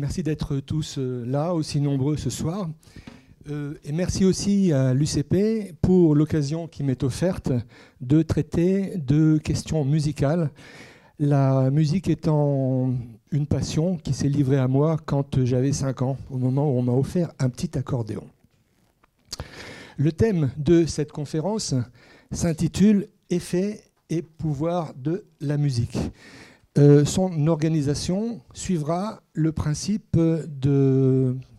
Merci d'être tous euh, là, aussi nombreux ce soir. Euh, et merci aussi à l'UCP pour l'occasion qui m'est offerte de traiter de questions musicales. La musique étant une passion qui s'est livrée à moi quand j'avais 5 ans, au moment où on m'a offert un petit accordéon. Le thème de cette conférence s'intitule Effet et pouvoir de la musique. Euh, son organisation suivra le principe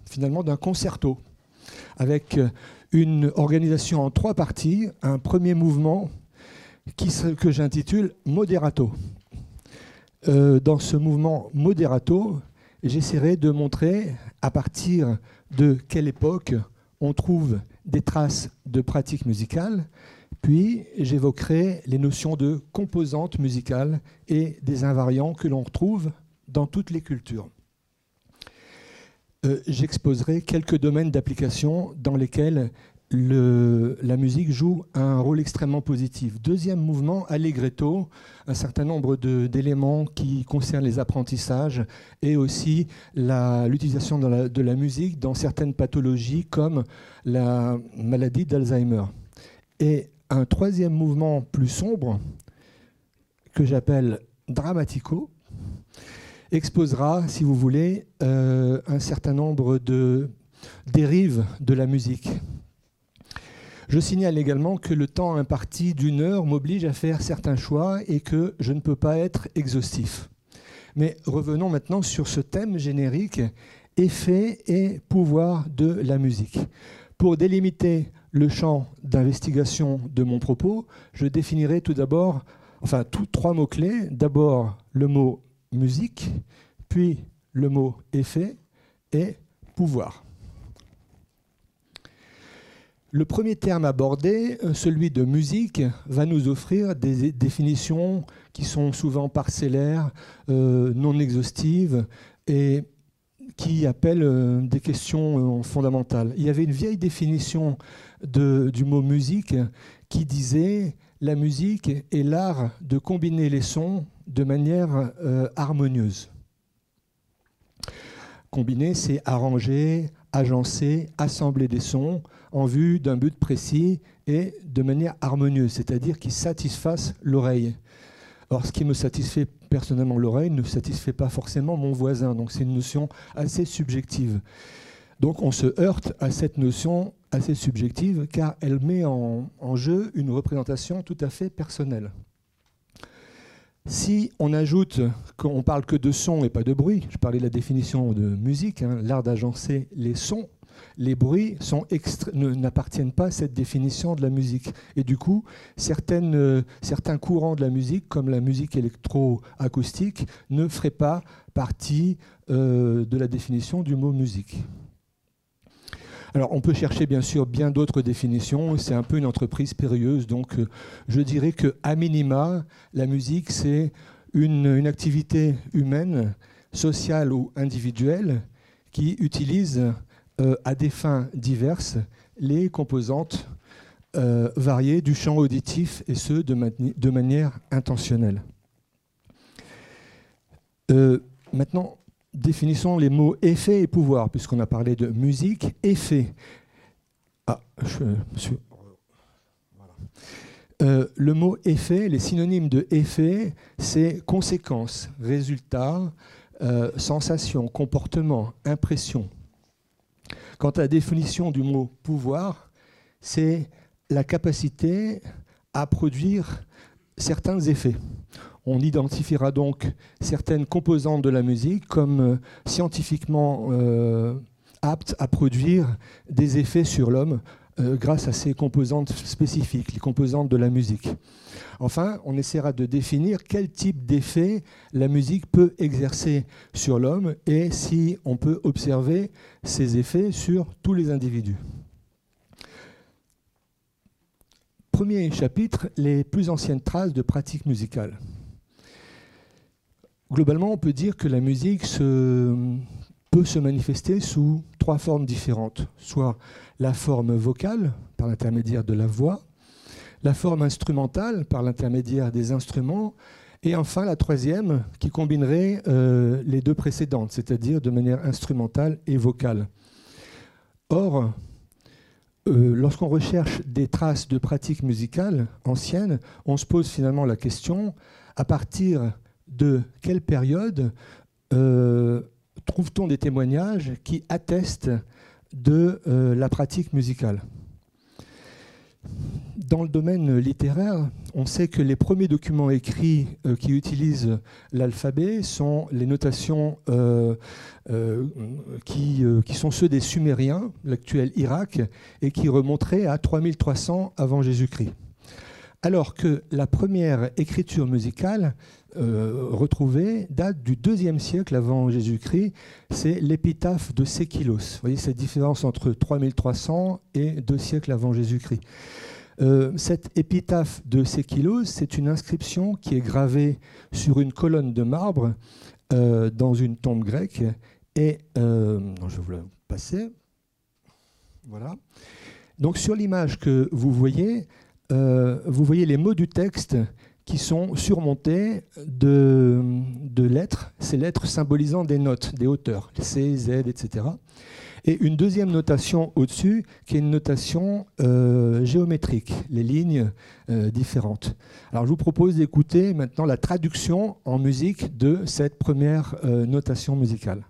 finalement d'un concerto, avec une organisation en trois parties, un premier mouvement que j'intitule Moderato. Euh, dans ce mouvement Moderato, j'essaierai de montrer à partir de quelle époque on trouve des traces de pratiques musicales, puis j'évoquerai les notions de composantes musicales et des invariants que l'on retrouve dans toutes les cultures. Euh, j'exposerai quelques domaines d'application dans lesquels la musique joue un rôle extrêmement positif. Deuxième mouvement, allegretto, un certain nombre d'éléments qui concernent les apprentissages et aussi l'utilisation de, la musique dans certaines pathologies comme la maladie d'Alzheimer. Un troisième mouvement plus sombre, que j'appelle dramatico, exposera, si vous voulez, euh, un certain nombre de dérives de la musique. Je signale également que le temps imparti d'une heure m'oblige à faire certains choix et que je ne peux pas être exhaustif. Mais revenons maintenant sur ce thème générique, effet et pouvoir de la musique. Pour délimiter le champ d'investigation de mon propos, je définirai tout d'abord, enfin, trois mots-clés. D'abord le mot musique, puis le mot effet et pouvoir. Le premier terme abordé, celui de musique, va nous offrir des définitions qui sont souvent parcellaires, euh, non exhaustives et qui appellent euh, des questions euh, fondamentales. Il y avait une vieille définition du mot musique qui disait la musique est l'art de combiner les sons de manière euh, harmonieuse. Combiner, c'est arranger, agencer, assembler des sons en vue d'un but précis et de manière harmonieuse, c'est-à-dire qui satisfasse l'oreille. Or, ce qui me satisfait personnellement l'oreille ne satisfait pas forcément mon voisin, donc c'est une notion assez subjective. Donc on se heurte à cette notion assez subjective car elle met en, jeu une représentation tout à fait personnelle. Si on ajoute qu'on parle que de son et pas de bruit, je parlais de la définition de musique, hein, l'art d'agencer les sons, les bruits n'appartiennent pas à cette définition de la musique. Et du coup, euh, certains courants de la musique, comme la musique électroacoustique, ne feraient pas partie euh, de la définition du mot musique. Alors, on peut chercher bien sûr bien d'autres définitions. C'est un peu une entreprise périlleuse. Donc, euh, je dirais que, à minima, la musique, c'est une, activité humaine, sociale ou individuelle, qui utilise euh, à des fins diverses les composantes euh, variées du champ auditif et ce de, manière intentionnelle. maintenant, définissons les mots effet et pouvoir, puisqu'on a parlé de musique, effet. Ah, euh, le mot effet, les synonymes de effet, c'est conséquence, résultat, euh, sensation, comportement, impression. Quant à la définition du mot pouvoir, c'est la capacité à produire certains effets. On identifiera donc certaines composantes de la musique comme euh, scientifiquement euh, aptes à produire des effets sur l'homme euh, grâce à ces composantes spécifiques, les composantes de la musique. Enfin, on essaiera de définir quel type d'effet la musique peut exercer sur l'homme et si on peut observer ces effets sur tous les individus. Premier chapitre, les plus anciennes traces de pratiques musicales globalement, on peut dire que la musique peut se manifester sous trois formes différentes. Soit la forme vocale, par l'intermédiaire de la voix, la forme instrumentale, par l'intermédiaire des instruments, Et enfin, la troisième, qui combinerait euh, les deux précédentes, c'est-à-dire de manière instrumentale et vocale. Or, euh, lorsqu'on recherche des traces de pratiques musicales anciennes, on se pose finalement la question, à partir de quelle période euh, trouve-t-on des témoignages qui attestent de la pratique musicale? Dans le domaine littéraire, on sait que les premiers documents écrits euh, qui utilisent l'alphabet sont les notations euh, euh, qui, qui, sont ceux des Sumériens, l'actuel Irak, et qui remonteraient à 3300 avant Jésus-Christ. Alors que la première écriture musicale retrouvée date du deuxième siècle avant Jésus-Christ, c'est l'épitaphe de Séquilos. Vous voyez cette différence entre 3300 et deux siècles avant Jésus-Christ. Euh, cette épitaphe de Séquilos, c'est une inscription qui est gravée sur une colonne de marbre euh, dans une tombe grecque. Et euh, je vais vous la passer. Voilà. Donc sur l'image que vous voyez, vous voyez les mots du texte qui sont surmontés de, de lettres, ces lettres symbolisant des notes, des hauteurs, C, Z, etc et une deuxième notation au-dessus qui est une notation euh, géométrique, les lignes euh, différentes. Alors je vous propose d'écouter maintenant la traduction en musique de cette première euh, notation musicale.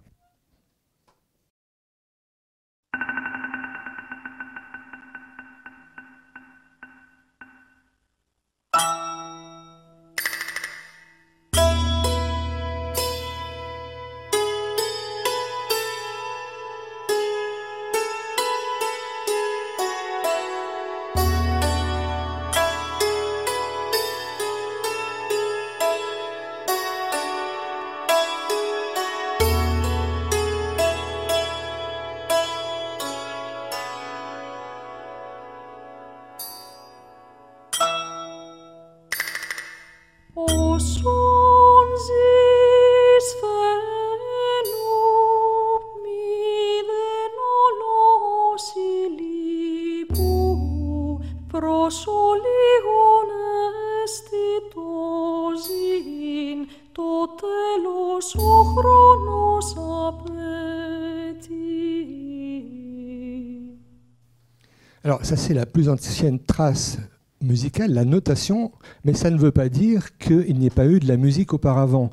La plus ancienne trace musicale, la notation, mais ça ne veut pas dire qu'il n'y ait pas eu de la musique auparavant.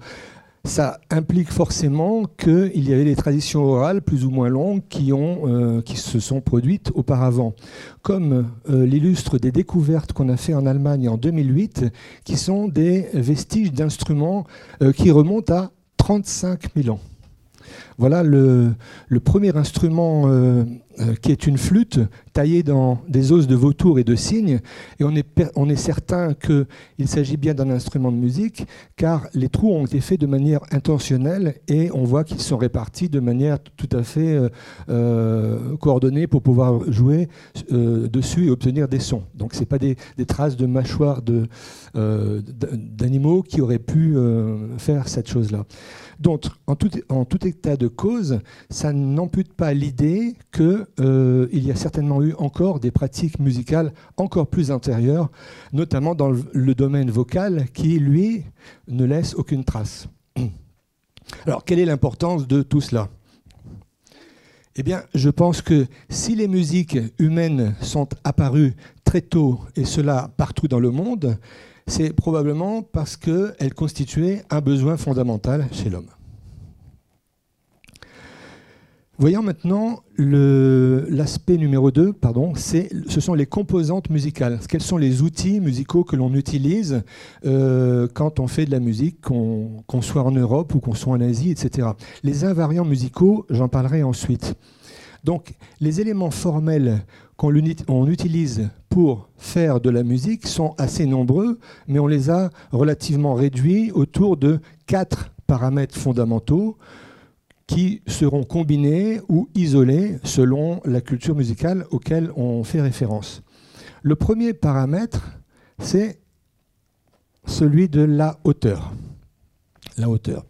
Ça implique forcément qu'il y avait des traditions orales plus ou moins longues qui, euh, se sont produites auparavant, comme euh, l'illustre des découvertes qu'on a fait en Allemagne en 2008, qui sont des vestiges d'instruments euh, qui remontent à 35 000 ans. Voilà le, premier instrument euh, euh, qui est une flûte taillée dans des os de vautour et de cygne. Et on est, on est certain qu'il s'agit bien d'un instrument de musique, car les trous ont été faits de manière intentionnelle et on voit qu'ils sont répartis de manière tout à fait euh, coordonnée pour pouvoir jouer dessus et obtenir des sons. Donc ce pas des, traces de mâchoires d'animaux qui auraient pu faire cette chose-là. Donc, en tout, état de cause, ça n'ampute pas l'idée qu'il euh, y a certainement eu encore des pratiques musicales encore plus intérieures, notamment dans le, domaine vocal, qui, lui, ne laisse aucune trace. Alors, quelle est l'importance de tout cela? Eh bien, je pense que si les musiques humaines sont apparues très tôt, et cela partout dans le monde, c'est probablement parce qu'elle constituait un besoin fondamental chez l'homme. Voyons maintenant l'aspect numéro 2, pardon, ce sont les composantes musicales. Quels sont les outils musicaux que l'on utilise euh, quand on fait de la musique, qu'on soit en Europe ou qu'on soit en Asie, etc. Les invariants musicaux, j'en parlerai ensuite. Donc, les éléments formels qu'on utilise pour faire de la musique sont assez nombreux, mais on les a relativement réduits autour de quatre paramètres fondamentaux qui seront combinés ou isolés selon la culture musicale auquel on fait référence. Le premier paramètre, c'est celui de la hauteur. La hauteur.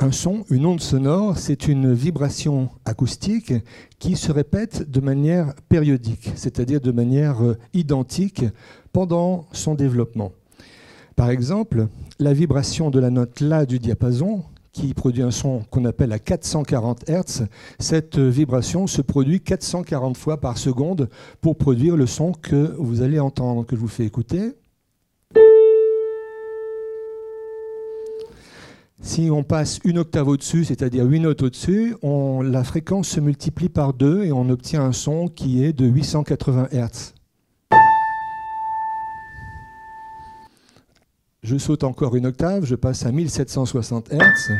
Un son, une onde sonore, c'est une vibration acoustique qui se répète de manière périodique, c'est-à-dire de manière euh, identique pendant son développement. Par exemple, la vibration de la note La du diapason, qui produit un son qu'on appelle à 440 Hz, cette vibration se produit 440 fois par seconde pour produire le son que vous allez entendre, que je vous fais écouter. Si on passe une octave au-dessus, c'est-à-dire 8 notes au-dessus, la fréquence se multiplie par 2 et on obtient un son qui est de 880 Hz. Je saute encore une octave, je passe à 1760 Hz.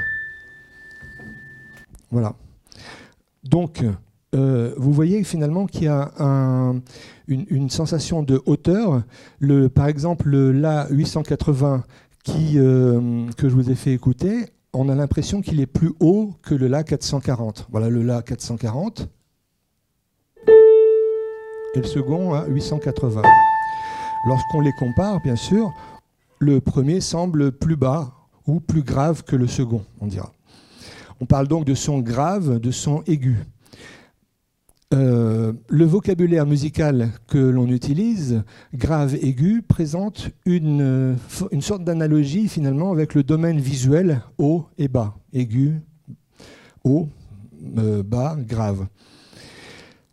Voilà. Donc, euh, vous voyez finalement qu'il y a une, sensation de hauteur. Par exemple, le La 880 qui, euh, que je vous ai fait écouter, on a l'impression qu'il est plus haut que le La 440. Voilà le La 440. Et le second à 880. Lorsqu'on les compare, bien sûr, le premier semble plus bas ou plus grave que le second, on dira. On parle donc de son grave, de son aigu. Euh, le vocabulaire musical que l'on utilise, grave, aigu, présente une, sorte d'analogie finalement avec le domaine visuel haut et bas. Aigu, haut, euh, bas, grave.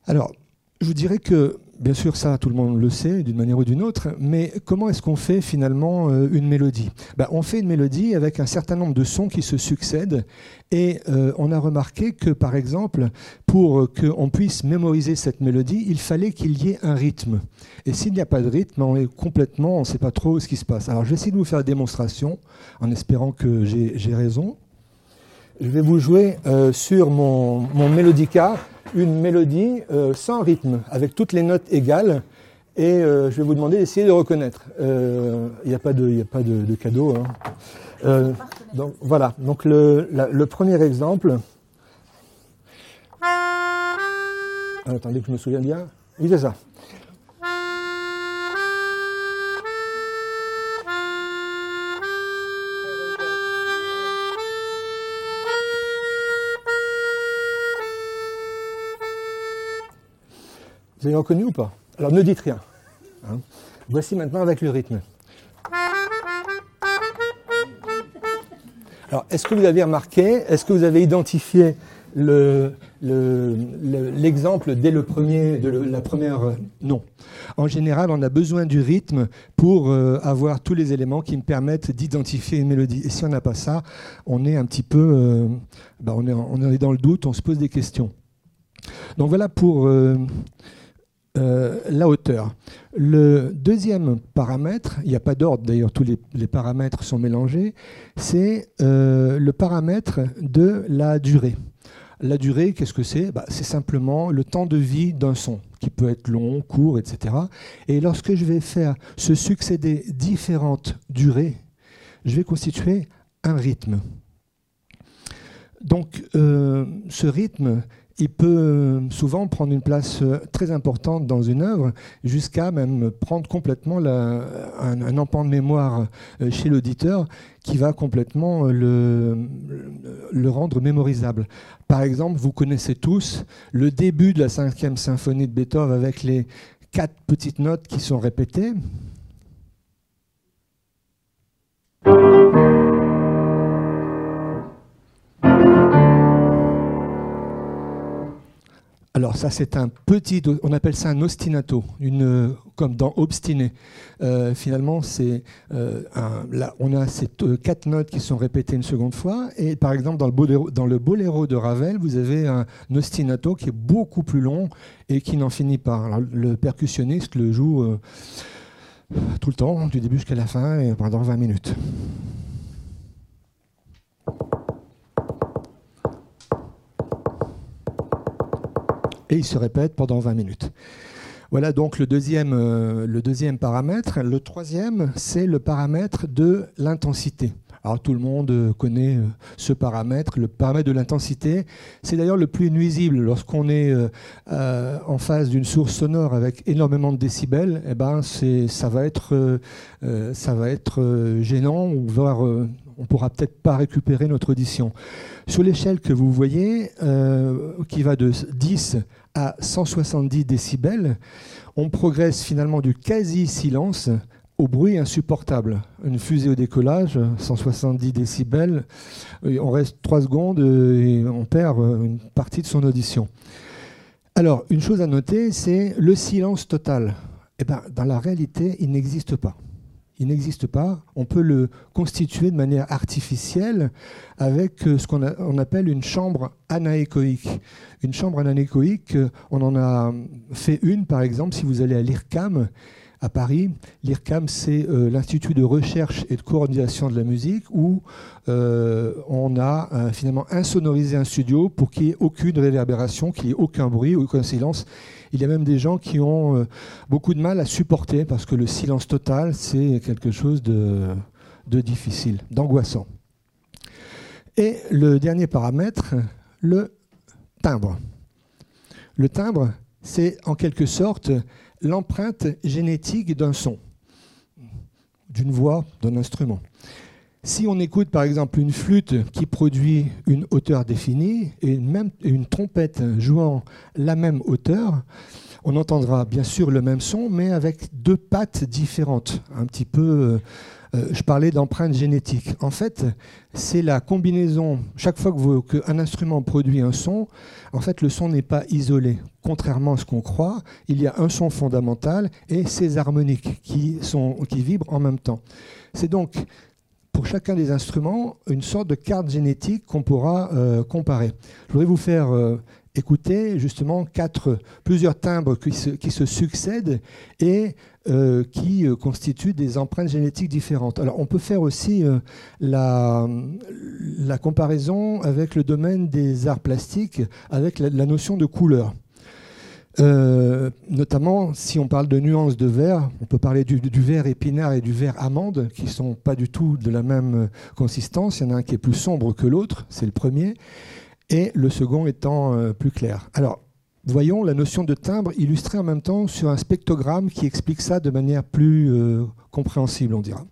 Alors, je vous dirais que bien sûr, ça, tout le monde le sait d'une manière ou d'une autre, mais comment est-ce qu'on fait finalement euh, une mélodie? Ben, On fait une mélodie avec un certain nombre de sons qui se succèdent, et euh, on a remarqué que, par exemple, pour qu'on puisse mémoriser cette mélodie, il fallait qu'il y ait un rythme. Et s'il n'y a pas de rythme, on est complètement, on ne sait pas trop ce qui se passe. Alors, je vais de vous faire une démonstration, en espérant que j'ai raison. Je vais vous jouer euh, sur mon, mon mélodica une mélodie euh, sans rythme, avec toutes les notes égales. Et euh, je vais vous demander d'essayer de reconnaître. Il euh, n'y a pas de, y a pas de, cadeau. Hein. donc voilà. Donc le, le premier exemple. Ah, attendez que je me souvienne bien. Oui, c'est ça. Vous avez reconnu ou pas Alors ne dites rien. Hein. Voici maintenant avec le rythme. Alors, est-ce que vous avez remarqué, est-ce que vous avez identifié l'exemple dès le premier, de la première? Euh, Non. En général, on a besoin du rythme pour euh, avoir tous les éléments qui me permettent d'identifier une mélodie. Et si on n'a pas ça, on est un petit peu, euh, bah, on, est, on, est, dans le doute, on se pose des questions. Donc voilà pour euh, la hauteur. Le deuxième paramètre, il n'y a pas d'ordre d'ailleurs, tous les, paramètres sont mélangés, c'est euh, le paramètre de la durée. La durée, qu'est-ce que c'est? Bah, C'est simplement le temps de vie d'un son, qui peut être long, court, etc. Et lorsque je vais faire se succéder différentes durées, je vais constituer un rythme. Donc euh, ce rythme, il peut euh, souvent prendre une place euh, très importante dans une œuvre, jusqu'à même prendre complètement un, empan de mémoire euh, chez l'auditeur qui va complètement le, le, rendre mémorisable. Par exemple, vous connaissez tous le début de la cinquième symphonie de Beethoven avec les quatre petites notes qui sont répétées. Alors ça c'est un petit, on appelle ça un ostinato, une, comme dans obstiné. Euh, finalement c'est, euh, on a ces euh, quatre notes qui sont répétées une seconde fois et par exemple dans le boléro, de Ravel vous avez un ostinato qui est beaucoup plus long et qui n'en finit pas. le percussionniste le joue tout le temps, du début jusqu'à la fin et pendant 20 minutes. Et il se répète pendant 20 minutes. Voilà donc le deuxième, euh, le deuxième paramètre. Le troisième, c'est le paramètre de l'intensité. Alors tout le monde connaît euh, ce paramètre, le paramètre de l'intensité. C'est d'ailleurs le plus nuisible lorsqu'on est euh, en face d'une source sonore avec énormément de décibels. Eh ben ça va être, ça va être gênant voire on pourra peut-être pas récupérer notre audition. Sur l'échelle que vous voyez, qui va de 10 à 170 décibels, on progresse finalement du quasi-silence au bruit insupportable. Une fusée au décollage, 170 décibels, on reste 3 secondes et on perd une partie de son audition. Alors, une chose à noter, c'est le silence total. Eh ben, dans la réalité, il n'existe pas. Il n'existe pas. On peut le constituer de manière artificielle avec ce qu'on appelle une chambre anéchoïque. Une chambre anéchoïque, on en a fait une, par exemple, si vous allez à l'IRCAM, à Paris. L'IRCAM, c'est euh, l'Institut de recherche et de coordination de la musique où euh, on a euh, finalement insonorisé un studio pour qu'il n'y ait aucune réverbération, qu'il n'y ait aucun bruit, aucun silence. Il y a même des gens qui ont beaucoup de mal à supporter parce que le silence total, c'est quelque chose de, de difficile, d'angoissant. Et le dernier paramètre, le timbre. Le timbre, c'est en quelque sorte l'empreinte génétique d'un son, d'une voix, d'un instrument. Si on écoute par exemple une flûte qui produit une hauteur définie et même une trompette jouant la même hauteur, on entendra bien sûr le même son, mais avec deux pattes différentes, un petit peu euh, euh, je parlais d'empreinte génétique. En fait, c'est la combinaison. Chaque fois qu'un instrument produit un son, en fait, le son n'est pas isolé. Contrairement à ce qu'on croit, il y a un son fondamental et ses harmoniques qui, qui vibrent en même temps. C'est donc pour chacun des instruments une sorte de carte génétique qu'on pourra euh, comparer. Je voudrais vous faire euh, écouter justement quatre, plusieurs timbres qui se, succèdent et euh, qui constituent des empreintes génétiques différentes. Alors on peut faire aussi la, comparaison avec le domaine des arts plastiques, avec la, notion de couleur. Notamment si on parle de nuances de vert, on peut parler du, vert épinard et du vert amande, qui ne sont pas du tout de la même consistance. Il y en a un qui est plus sombre que l'autre, c'est le premier, et le second étant plus clair. Alors, Voyons la notion de timbre illustrée en même temps sur un spectrogramme qui explique ça de manière plus euh, compréhensible, on dira.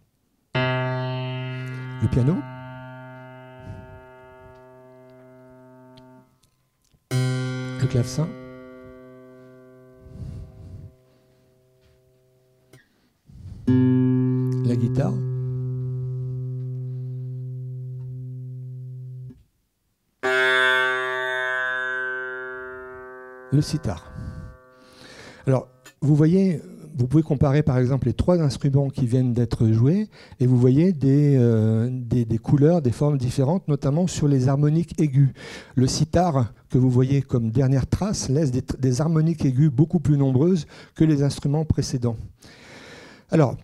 Le piano. Le clavecin. La guitare. le sitar. Alors, vous voyez, vous pouvez comparer par exemple les trois instruments qui viennent d'être joués et vous voyez des, euh, des, couleurs, des formes différentes, notamment sur les harmoniques aiguës. Le sitar, que vous voyez comme dernière trace, laisse des, des harmoniques aiguës beaucoup plus nombreuses que les instruments précédents. Alors,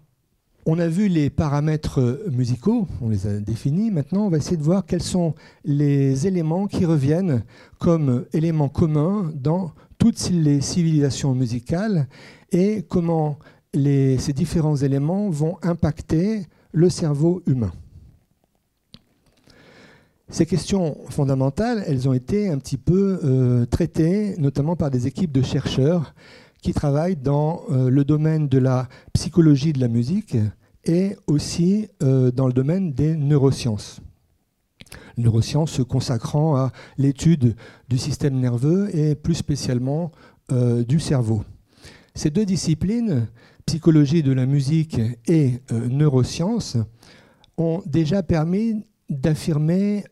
on a vu les paramètres musicaux, on les a définis. Maintenant, on va essayer de voir quels sont les éléments qui reviennent comme éléments communs dans toutes les civilisations musicales et comment ces différents éléments vont impacter le cerveau humain. Ces questions fondamentales, elles ont été un petit peu euh, traitées, notamment par des équipes de chercheurs qui travaillent dans euh, le domaine de la psychologie de la musique et aussi euh, dans le domaine des neurosciences. Neurosciences se consacrant à l'étude du système nerveux et plus spécialement euh, du cerveau. Ces deux disciplines, psychologie de la musique et neurosciences, ont déjà permis d'affirmer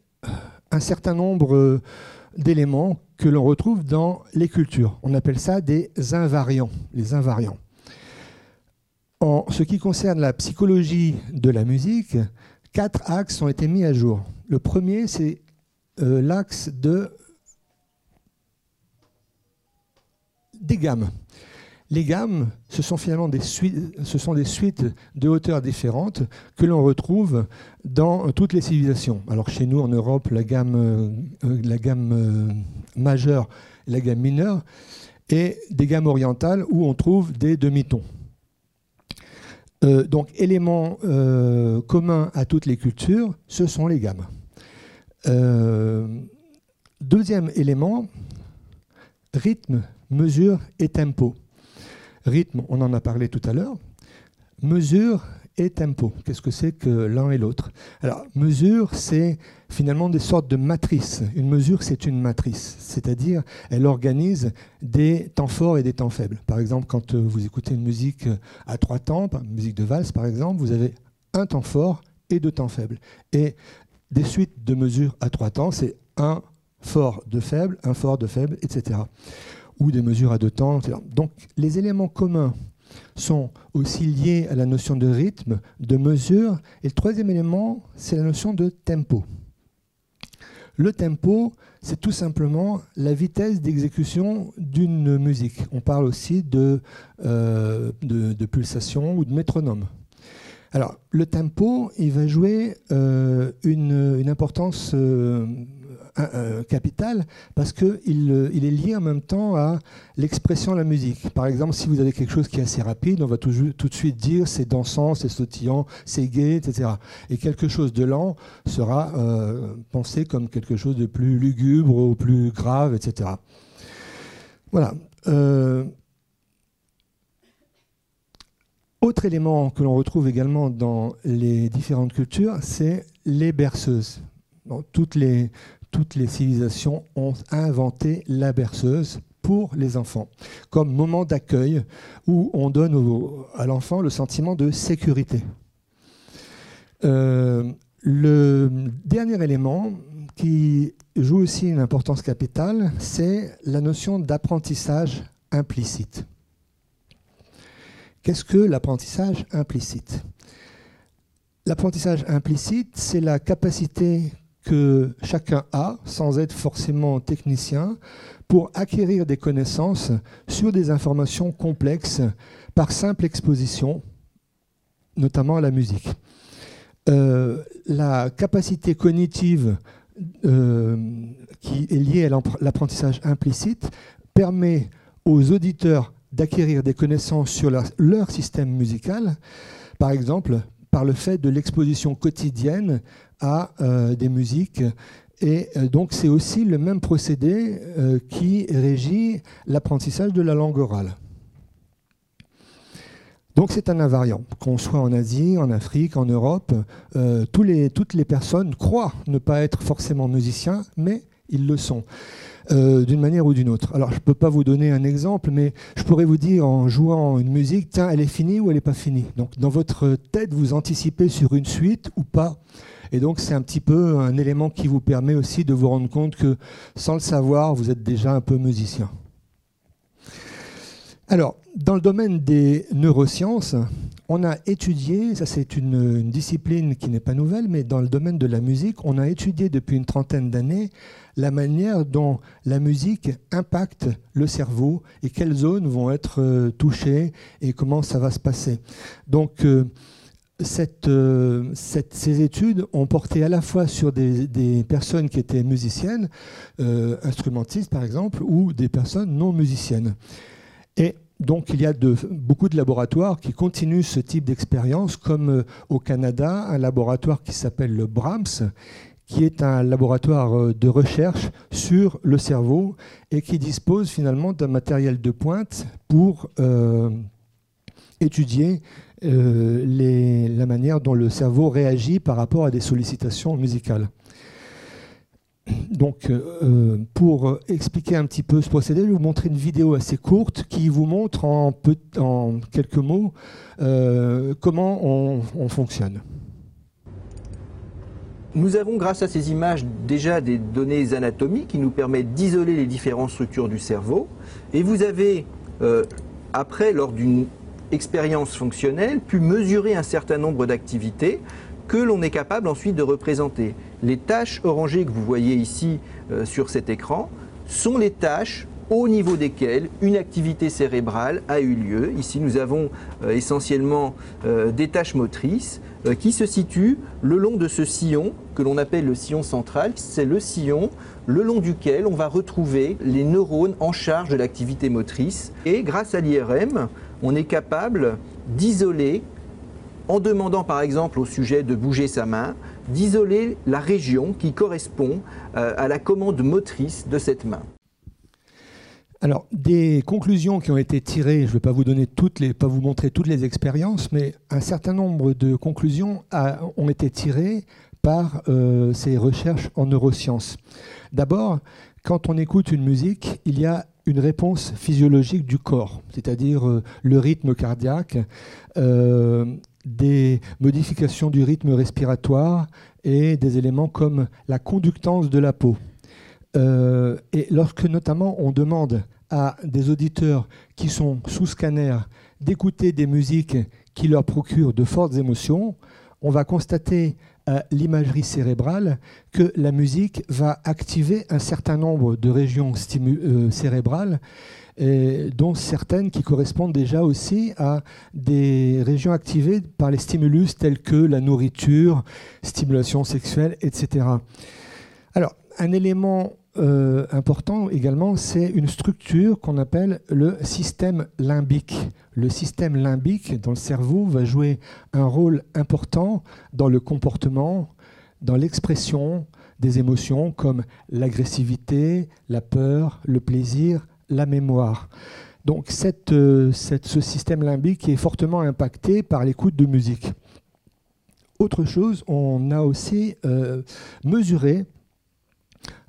un certain nombre d'éléments que l'on retrouve dans les cultures. On appelle ça des invariants, les invariants. En ce qui concerne la psychologie de la musique, quatre axes ont été mis à jour. Le premier, c'est euh, l'axe de des gammes. Les gammes, ce sont finalement des suites, de hauteurs différentes que l'on retrouve dans toutes les civilisations. Alors chez nous, en Europe, la gamme, euh, euh, majeure, la gamme mineure, et des gammes orientales où on trouve des demi-tons. Euh, donc, élément commun à toutes les cultures, ce sont les gammes. deuxième élément, rythme, mesure et tempo rythme, on en a parlé tout à l'heure, mesure et tempo. Qu'est-ce que c'est que l'un et l'autre? Alors, mesure, c'est finalement des sortes de matrices. Une mesure, c'est une matrice, c'est-à-dire elle organise des temps forts et des temps faibles. Par exemple, quand vous écoutez une musique à trois temps, une musique de valse par exemple, vous avez un temps fort et deux temps faibles. Et des suites de mesures à trois temps, c'est un fort, de faible, un fort, de faible, etc. Ou des mesures à deux temps. Etc. Donc les éléments communs sont aussi liés à la notion de rythme, de mesure. Et le troisième élément, c'est la notion de tempo. Le tempo, c'est tout simplement la vitesse d'exécution d'une musique. On parle aussi de, euh, de, pulsation ou de métronome. Alors, le tempo, il va jouer euh, une, importance euh, capital parce qu'il il est lié en même temps à l'expression de la musique. Par exemple, si vous avez quelque chose qui est assez rapide, on va tout, de suite dire c'est dansant, c'est sautillant, c'est gai, etc. Et quelque chose de lent sera euh, pensé comme quelque chose de plus lugubre ou plus grave, etc. Voilà. Euh, autre élément que l'on retrouve également dans les différentes cultures, c'est les berceuses. Dans toutes les, toutes les civilisations ont inventé la berceuse pour les enfants, comme moment d'accueil où on donne à l'enfant le sentiment de sécurité. Euh, le dernier élément qui joue aussi une importance capitale, c'est la notion d'apprentissage implicite. Qu'est-ce que l'apprentissage implicite? L'apprentissage implicite, c'est la capacité que chacun a, sans être forcément technicien, pour acquérir des connaissances sur des informations complexes par simple exposition, notamment à la musique. Euh, la capacité cognitive euh, qui est liée à l'apprentissage implicite permet aux auditeurs d'acquérir des connaissances sur leur système musical, par exemple par le fait de l'exposition quotidienne à euh, des musiques. Et euh, donc c'est aussi le même procédé euh, qui régit l'apprentissage de la langue orale. Donc c'est un invariant, qu'on soit en Asie, en Afrique, en Europe, toutes les personnes croient ne pas être forcément musiciens, mais ils le sont. d'une manière ou d'une autre. Alors je ne peux pas vous donner un exemple, mais je pourrais vous dire en jouant une musique, tiens, elle est finie ou elle n'est pas finie. Donc dans votre tête, vous anticipez sur une suite ou pas. Et donc c'est un petit peu un élément qui vous permet aussi de vous rendre compte que sans le savoir, vous êtes déjà un peu musicien. Alors, dans le domaine des neurosciences, on a étudié, ça c'est une, discipline qui n'est pas nouvelle, mais dans le domaine de la musique, on a étudié depuis une trentaine d'années la manière dont la musique impacte le cerveau et quelles zones vont être euh, touchées et comment ça va se passer. Donc, euh, euh, ces études ont porté à la fois sur des, personnes qui étaient musiciennes, euh, instrumentistes par exemple, ou des personnes non musiciennes. Et donc il y a beaucoup de laboratoires qui continuent ce type d'expérience, comme euh, au Canada, un laboratoire qui s'appelle le Brahms, qui est un laboratoire de recherche sur le cerveau et qui dispose finalement d'un matériel de pointe pour étudier euh, la manière dont le cerveau réagit par rapport à des sollicitations musicales. Donc, euh, pour expliquer un petit peu ce procédé, je vais vous montrer une vidéo assez courte qui vous montre en, quelques mots euh, comment on, fonctionne. Nous avons, grâce à ces images, déjà des données anatomiques qui nous permettent d'isoler les différentes structures du cerveau. Et vous avez, après, lors d'une expérience fonctionnelle, pu mesurer un certain nombre d'activités que l'on est capable ensuite de représenter. Les tâches orangées que vous voyez ici euh, sur cet écran sont les tâches au niveau desquelles une activité cérébrale a eu lieu. Ici, nous avons euh, essentiellement euh, des tâches motrices qui se situent le long de ce sillon que l'on appelle le sillon central. C'est le sillon le long duquel on va retrouver les neurones en charge de l'activité motrice. Et grâce à l'IRM, on est capable d'isoler, en demandant par exemple au sujet de bouger sa main, d'isoler la région qui correspond euh, à la commande motrice de cette main. Alors, des conclusions qui ont été tirées, je ne vais pas vous donner toutes les, pas vous montrer toutes les expériences, mais un certain nombre de conclusions ont été tirées par euh, ces recherches en neurosciences. D'abord, quand on écoute une musique, il y a une réponse physiologique du corps, c'est-à-dire euh, le rythme cardiaque, euh, des modifications du rythme respiratoire et des éléments comme la conductance de la peau. Euh, et lorsque notamment on demande à des auditeurs qui sont sous scanner d'écouter des musiques qui leur procurent de fortes émotions, on va constater l'imagerie cérébrale que la musique va activer un certain nombre de régions euh, cérébrales, dont certaines qui correspondent déjà aussi à des régions activées par les stimulus tels que la nourriture, stimulation sexuelle, etc. Alors, un élément euh, important également, c'est une structure qu'on appelle le système limbique. Le système limbique dans le cerveau va jouer un rôle important dans le comportement, dans l'expression des émotions comme l'agressivité, la peur, le plaisir, la mémoire. Donc euh, ce système limbique est fortement impacté par l'écoute de musique. Autre chose, on a aussi euh, mesuré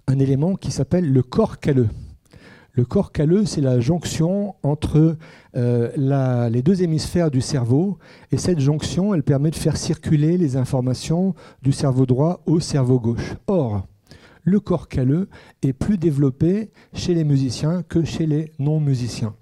un élément qui s'appelle le corps calleux. Le corps calleux, c'est la jonction entre euh, les deux hémisphères du cerveau. Et cette jonction, elle permet de faire circuler les informations du cerveau droit au cerveau gauche. Or, le corps calleux est plus développé chez les musiciens que chez les non-musiciens.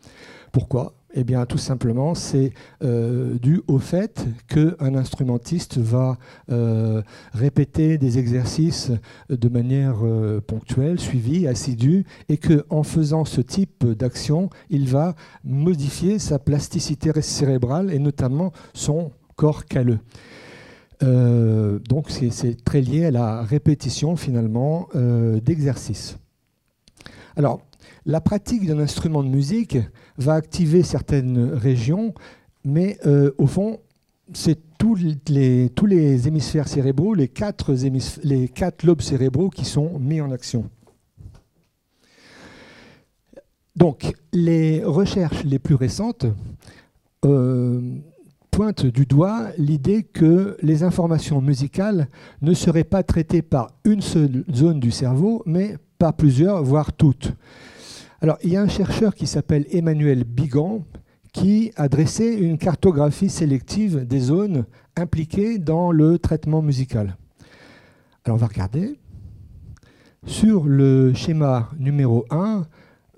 Pourquoi? Eh bien, tout simplement, c'est euh, dû au fait qu'un instrumentiste va euh, répéter des exercices de manière euh, ponctuelle, suivie, assidue, et qu'en faisant ce type d'action, il va modifier sa plasticité cérébrale et notamment son corps calleux. donc, c'est très lié à la répétition finalement d'exercices. Alors, la pratique d'un instrument de musique va activer certaines régions, mais euh, au fond, c'est tous les, hémisphères cérébraux, les quatre, les quatre lobes cérébraux qui sont mis en action. Donc, les recherches les plus récentes euh, pointent du doigt l'idée que les informations musicales ne seraient pas traitées par une seule zone du cerveau, mais par plusieurs, voire toutes. Alors, il y a un chercheur qui s'appelle Emmanuel Bigan qui a dressé une cartographie sélective des zones impliquées dans le traitement musical. Alors, on va regarder. Sur le schéma numéro 1,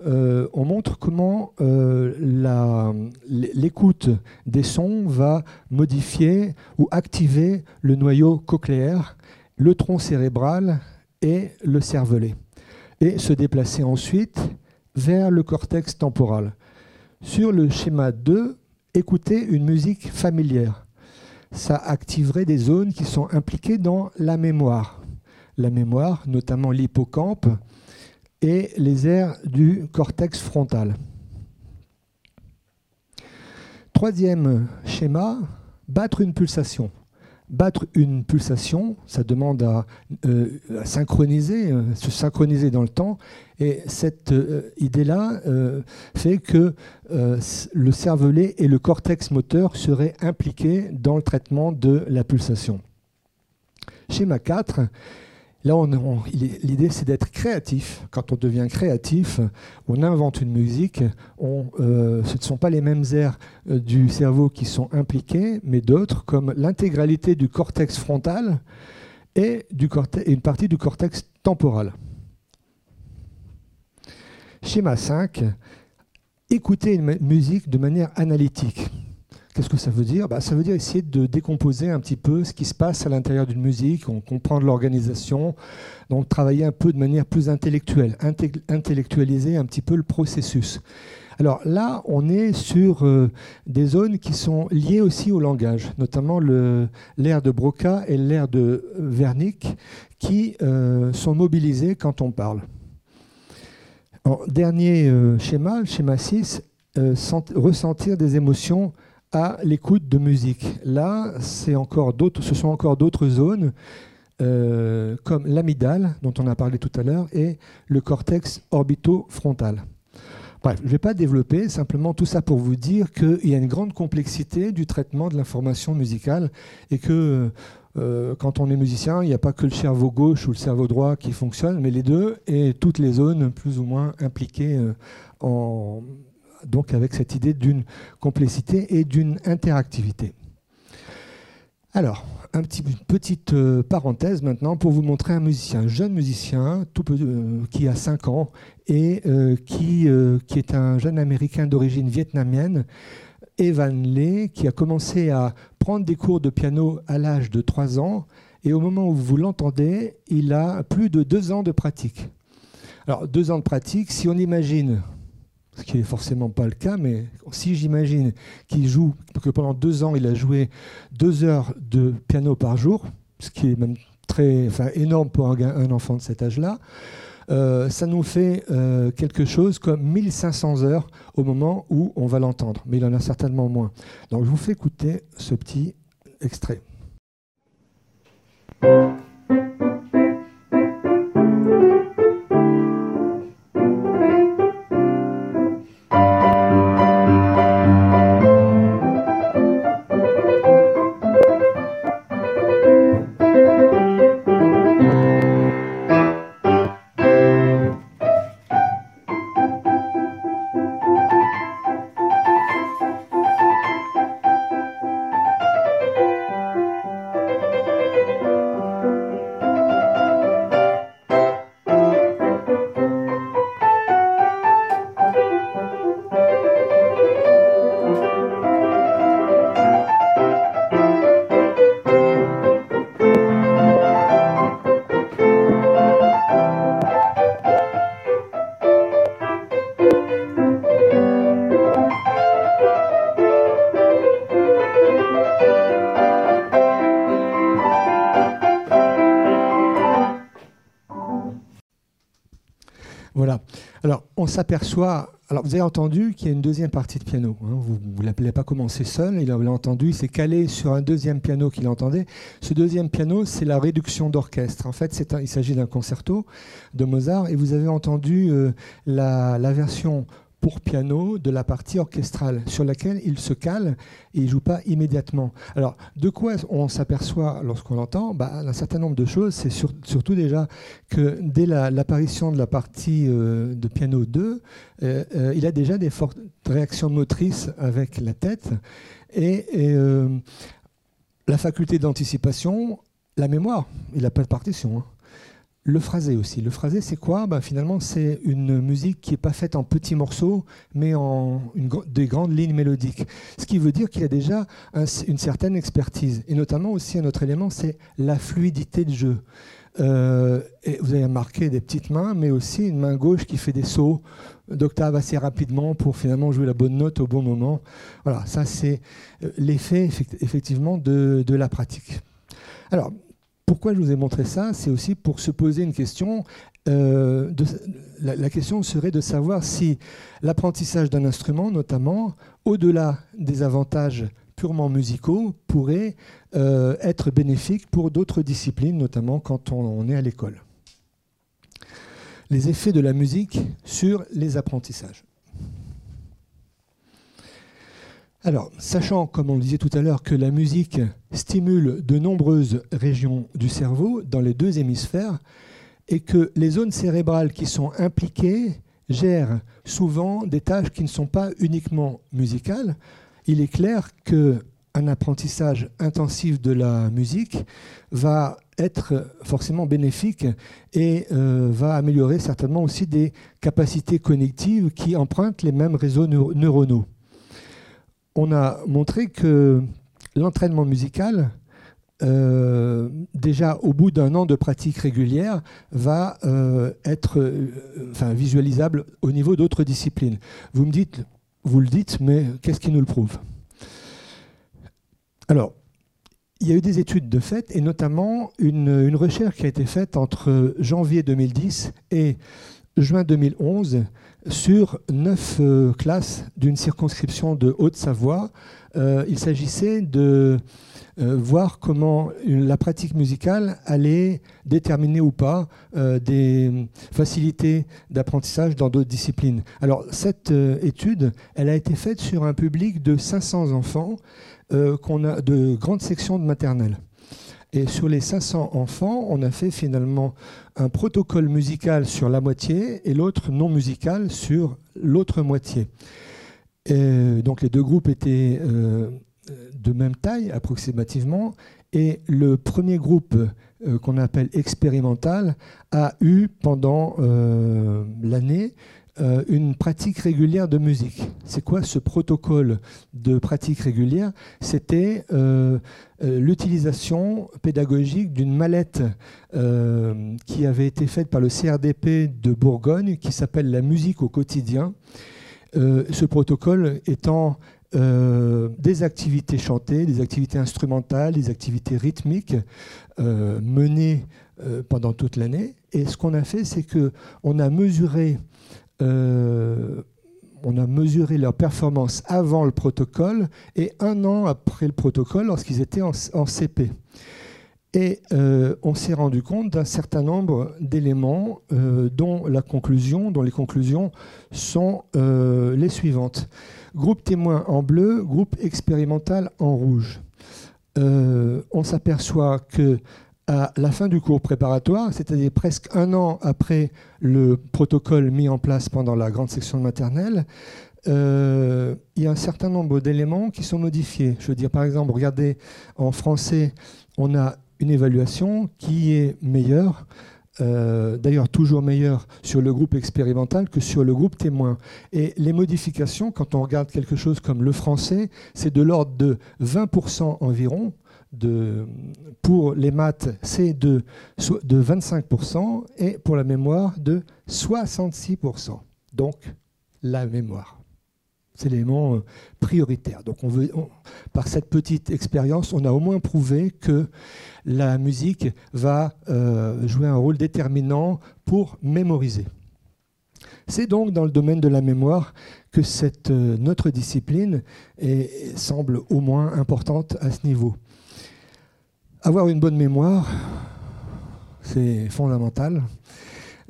euh, on montre comment euh, l'écoute des sons va modifier ou activer le noyau cochléaire, le tronc cérébral et le cervelet, et se déplacer ensuite vers le cortex temporal. Sur le schéma 2, écoutez une musique familière. Ça activerait des zones qui sont impliquées dans la mémoire. La mémoire, notamment l'hippocampe et les aires du cortex frontal. Troisième schéma, battre une pulsation battre une pulsation, ça demande à, euh, synchroniser, euh, se synchroniser dans le temps. Et cette euh, idée-là fait que le cervelet et le cortex moteur seraient impliqués dans le traitement de la pulsation. Schéma 4, Là, l'idée, c'est d'être créatif. Quand on devient créatif, on invente une musique. Euh, ce ne sont pas les mêmes aires euh, du cerveau qui sont impliquées, mais d'autres, comme l'intégralité du cortex frontal et, et une partie du cortex temporal. Schéma 5, écouter une musique de manière analytique. Qu'est-ce que ça veut dire? Bah, Ça veut dire essayer de décomposer un petit peu ce qui se passe à l'intérieur d'une musique, on comprend l'organisation, donc travailler un peu de manière plus intellectuelle, intellectualiser un petit peu le processus. Alors là, on est sur euh, des zones qui sont liées aussi au langage, notamment l'air de Broca et l'air de Wernicke, qui euh, sont mobilisés quand on parle. Dernier euh, schéma, le schéma 6, ressentir des émotions à l'écoute de musique. Là, encore ce sont encore d'autres zones, euh, comme l'amygdale, dont on a parlé tout à l'heure, et le cortex orbitofrontal. Bref, je ne vais pas développer, simplement tout ça pour vous dire qu'il y a une grande complexité du traitement de l'information musicale et que euh, quand on est musicien, il n'y a pas que le cerveau gauche ou le cerveau droit qui fonctionne, mais les deux et toutes les zones plus ou moins impliquées euh, en, donc avec cette idée d'une complexité et d'une interactivité. Alors, un petit, une petite euh, parenthèse maintenant pour vous montrer un musicien, un jeune musicien tout qui a 5 ans et qui, qui est un jeune américain d'origine vietnamienne Evan Lee, qui a commencé à prendre des cours de piano à l'âge de 3 ans. Et au moment où vous l'entendez, il a plus de 2 ans de pratique. Alors, 2 ans de pratique, si on imagine, ce qui n'est forcément pas le cas, mais si j'imagine qu'il joue, que pendant 2 ans, il a joué 2 heures de piano par jour, ce qui est même très enfin, énorme pour un, un enfant de cet âge-là, euh, ça nous fait euh, quelque chose comme 1500 heures au moment où on va l'entendre, mais il en a certainement moins. Donc je vous fais écouter ce petit extrait. On s'aperçoit. Alors, vous avez entendu qu'il y a une deuxième partie de piano. Hein. vous ne l'avez pas commencé seul, il a entendu, il s'est calé sur un deuxième piano qu'il entendait. Ce deuxième piano, c'est la réduction d'orchestre. En fait, il s'agit d'un concerto de Mozart et vous avez entendu euh, la, la version pour piano de la partie orchestrale sur laquelle il se cale et il joue pas immédiatement. Alors, de quoi on s'aperçoit lorsqu'on l'entend? Bah, Un certain nombre de choses. C'est surtout déjà que dès l'apparition de la partie euh, de piano 2, euh, euh, il a déjà des fortes réactions motrices avec la tête et, la faculté d'anticipation, la mémoire. Il n'a pas de partition. Hein. Le phrasé aussi. Le phrasé, c'est quoi? Bah, Finalement, c'est une musique qui n'est pas faite en petits morceaux, mais en des grandes lignes mélodiques. Ce qui veut dire qu'il a déjà une certaine expertise. Et notamment aussi, un autre élément, c'est la fluidité de jeu. Euh, vous avez remarqué des petites mains, mais aussi une main gauche qui fait des sauts d'octave assez rapidement pour finalement jouer la bonne note au bon moment. Voilà, ça c'est euh, l'effet effectivement de, de la pratique. Alors, pourquoi je vous ai montré ça? C'est aussi pour se poser une question. Euh, la, question serait de savoir si l'apprentissage d'un instrument, notamment, au-delà des avantages purement musicaux, pourrait euh, être bénéfique pour d'autres disciplines, notamment quand on est à l'école. Les effets de la musique sur les apprentissages. Alors, sachant, comme on le disait tout à l'heure, que la musique stimule de nombreuses régions du cerveau dans les deux hémisphères et que les zones cérébrales qui sont impliquées gèrent souvent des tâches qui ne sont pas uniquement musicales, il est clair qu'un apprentissage intensif de la musique va être forcément bénéfique et euh, va améliorer certainement aussi des capacités cognitives qui empruntent les mêmes réseaux neuronaux on a montré que l'entraînement musical, euh, déjà au bout d'un an de pratique régulière, va euh, être euh, enfin, visualisable au niveau d'autres disciplines. Vous me dites, vous le dites, mais qu'est-ce qui nous le prouve? Alors, il y a eu des études de fait, et notamment une, une, recherche qui a été faite entre janvier 2010 et juin 2011 sur neuf classes d'une circonscription de Haute-Savoie. il s'agissait de euh, voir comment la pratique musicale allait déterminer ou pas euh, des facilités d'apprentissage dans d'autres disciplines. Alors cette euh, étude, elle a été faite sur un public de 500 enfants qu'on a de grandes sections de maternelle. Et sur les 500 enfants, on a fait finalement un protocole musical sur la moitié et l'autre non musical sur l'autre moitié. Donc les deux groupes étaient de même taille approximativement. Et le premier groupe euh, qu'on appelle expérimental a eu pendant euh, l'année euh, une pratique régulière de musique. C'est quoi ce protocole de pratique régulière? C'était l'utilisation pédagogique d'une mallette qui avait été faite par le CRDP de Bourgogne qui s'appelle la musique au quotidien. ce protocole étant euh, des activités chantées, des activités instrumentales, des activités rythmiques euh, menées euh, pendant toute l'année. Et ce qu'on a fait, c'est que on a mesuré on a mesuré leur performance avant le protocole et un an après le protocole lorsqu'ils étaient en, CP. Et on s'est rendu compte d'un certain nombre d'éléments dont la conclusion, dont les conclusions sont les suivantes. Groupe témoin en bleu, groupe expérimental en rouge. Euh, on s'aperçoit que à la fin du cours préparatoire, c'est-à-dire presque un an après le protocole mis en place pendant la grande section de maternelle, euh, il y a un certain nombre d'éléments qui sont modifiés. Je veux dire, par exemple, regardez, en français, on a une évaluation qui est meilleure euh, d'ailleurs toujours meilleur sur le groupe expérimental que sur le groupe témoin. Et les modifications, quand on regarde quelque chose comme le français, c'est de l'ordre de 20% environ. Pour les maths, c'est de, de 25% et pour la mémoire de 66%. Donc, la mémoire. C'est l'élément euh, prioritaire. Donc, par cette petite expérience, on a au moins prouvé que la musique va euh, jouer un rôle déterminant pour mémoriser. C'est donc dans le domaine de la mémoire que euh, notre discipline semble au moins importante à ce niveau. Avoir une bonne mémoire, c'est fondamental.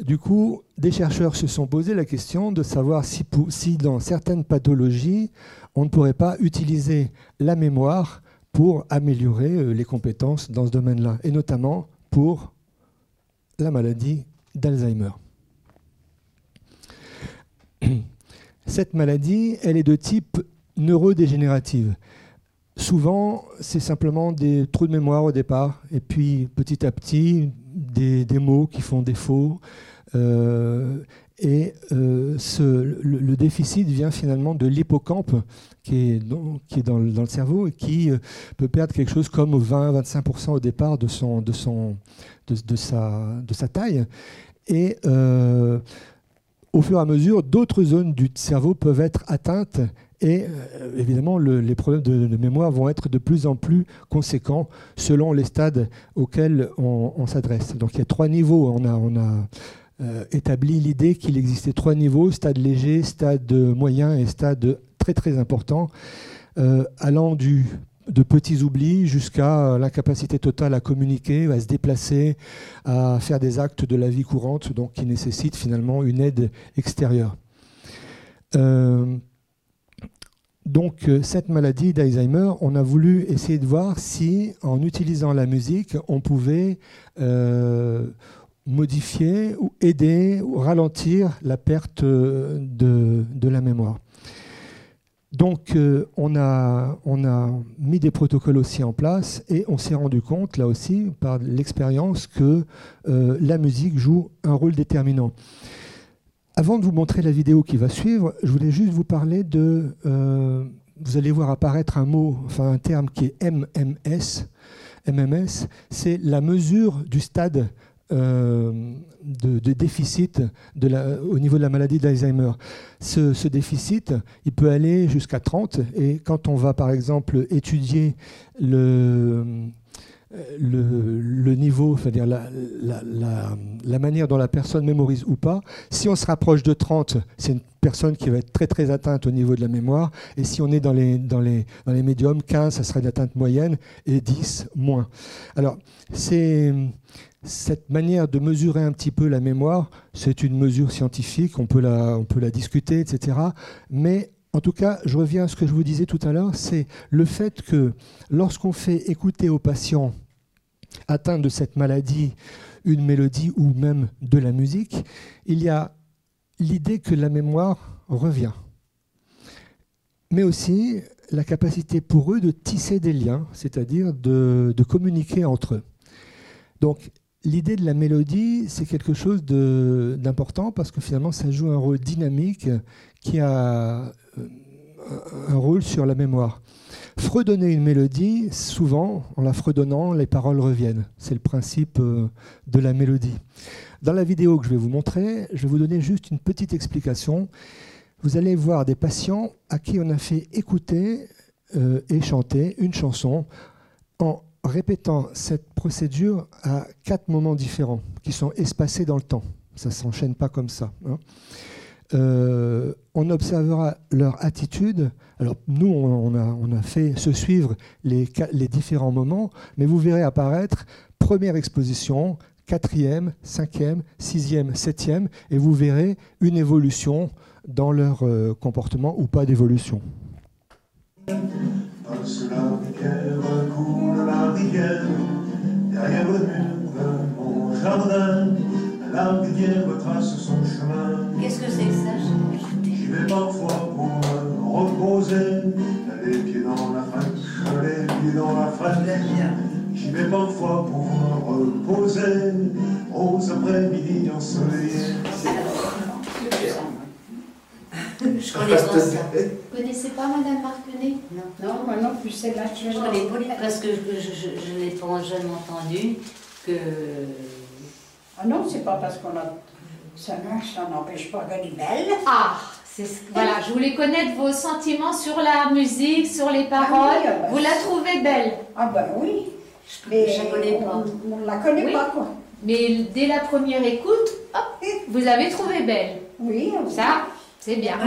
Du coup, des chercheurs se sont posé la question de savoir si, si, dans certaines pathologies, on ne pourrait pas utiliser la mémoire pour améliorer euh, les compétences dans ce domaine-là, et notamment pour la maladie d'Alzheimer. Cette maladie, elle est de type neurodégénérative. Souvent, c'est simplement des trous de mémoire au départ, et puis petit à petit, des, mots qui font défaut. Euh, et euh, le, déficit vient finalement de l'hippocampe qui est, dans, le, cerveau et qui euh, peut perdre quelque chose comme 20-25% au départ de sa taille. Et au fur et à mesure, d'autres zones du cerveau peuvent être atteintes et euh, évidemment, les problèmes de, mémoire vont être de plus en plus conséquents selon les stades auxquels on, s'adresse. Donc il y a trois niveaux. On a, euh, établi l'idée qu'il existait trois niveaux, stade léger, stade moyen et stade très très important, euh, allant du, de petits oublis jusqu'à l'incapacité totale à communiquer, à se déplacer, à faire des actes de la vie courante, donc qui nécessitent finalement une aide extérieure. Donc euh, cette maladie d'Alzheimer, on a voulu essayer de voir si, en utilisant la musique, on pouvait euh, modifier ou aider ou ralentir la perte euh, de, la mémoire. Donc on, a, on, a, mis des protocoles aussi en place et on s'est rendu compte, là aussi, par l'expérience, que la musique joue un rôle déterminant. Avant de vous montrer la vidéo qui va suivre, je voulais juste vous parler de... Euh, vous allez voir apparaître un mot, enfin un terme qui est MMS. MMS, c'est la mesure du stade euh, de, déficit au niveau de la maladie d'Alzheimer. Ce, déficit, il peut aller jusqu'à 30. Et quand on va, par exemple, étudier le le, niveau, c'est-à-dire la, la, manière dont la personne mémorise ou pas. Si on se rapproche de 30, c'est une personne qui va être très très atteinte au niveau de la mémoire. Et si on est dans les, dans les, dans les médiums, 15, ça serait d'atteinte moyenne et 10, moins. Alors, c'est cette manière de mesurer un petit peu la mémoire, c'est une mesure scientifique, on peut la, on peut la discuter, etc. Mais en tout cas, je reviens à ce que je vous disais tout à l'heure, c'est le fait que lorsqu'on fait écouter aux patients atteints de cette maladie une mélodie ou même de la musique, il y a l'idée que la mémoire revient. Mais aussi la capacité pour eux de tisser des liens, c'est-à-dire de, communiquer entre eux. Donc l'idée de la mélodie, c'est quelque chose d'important parce que finalement, ça joue un rôle dynamique qui a euh, un rôle sur la mémoire. Fredonner une mélodie, souvent, en la fredonnant, les paroles reviennent. C'est le principe euh, de la mélodie. Dans la vidéo que je vais vous montrer, je vais vous donner juste une petite explication. Vous allez voir des patients à qui on a fait écouter euh, et chanter une chanson en répétant cette procédure à quatre moments différents qui sont espacés dans le temps. Ça ne s'enchaîne pas comme ça. Hein. Euh, on observera leur attitude. Alors nous, on, a, fait se suivre les, différents moments, mais vous verrez apparaître première exposition, quatrième, cinquième, sixième, septième, et vous verrez une évolution dans leur euh, comportement ou pas d'évolution. Derrière le mur de mon jardin, son. J'y vais parfois pour me reposer, les pieds dans la fraîche, les pieds dans la fraîche. J'y vais parfois pour me reposer, aux après-midi ensoleillés. Je connais pas ça. Vous connaissez pas Madame Marconnet Non. Non, moi non plus, c'est là je connais pas parce que je, je, je, n'ai pas jamais entendu que. Ah non, c'est pas parce qu'on a. Ça ça n'empêche pas qu'elle est belle. Ah voilà, je voulais connaître vos sentiments sur la musique, sur les paroles. Ah bah, vous la trouvez belle Ah ben oui. Mais je ne connais pas. On ne la connaît pas, quoi. Mais dès la première écoute, hop, vous avez trouvé belle. Oui. Ça, c'est bien.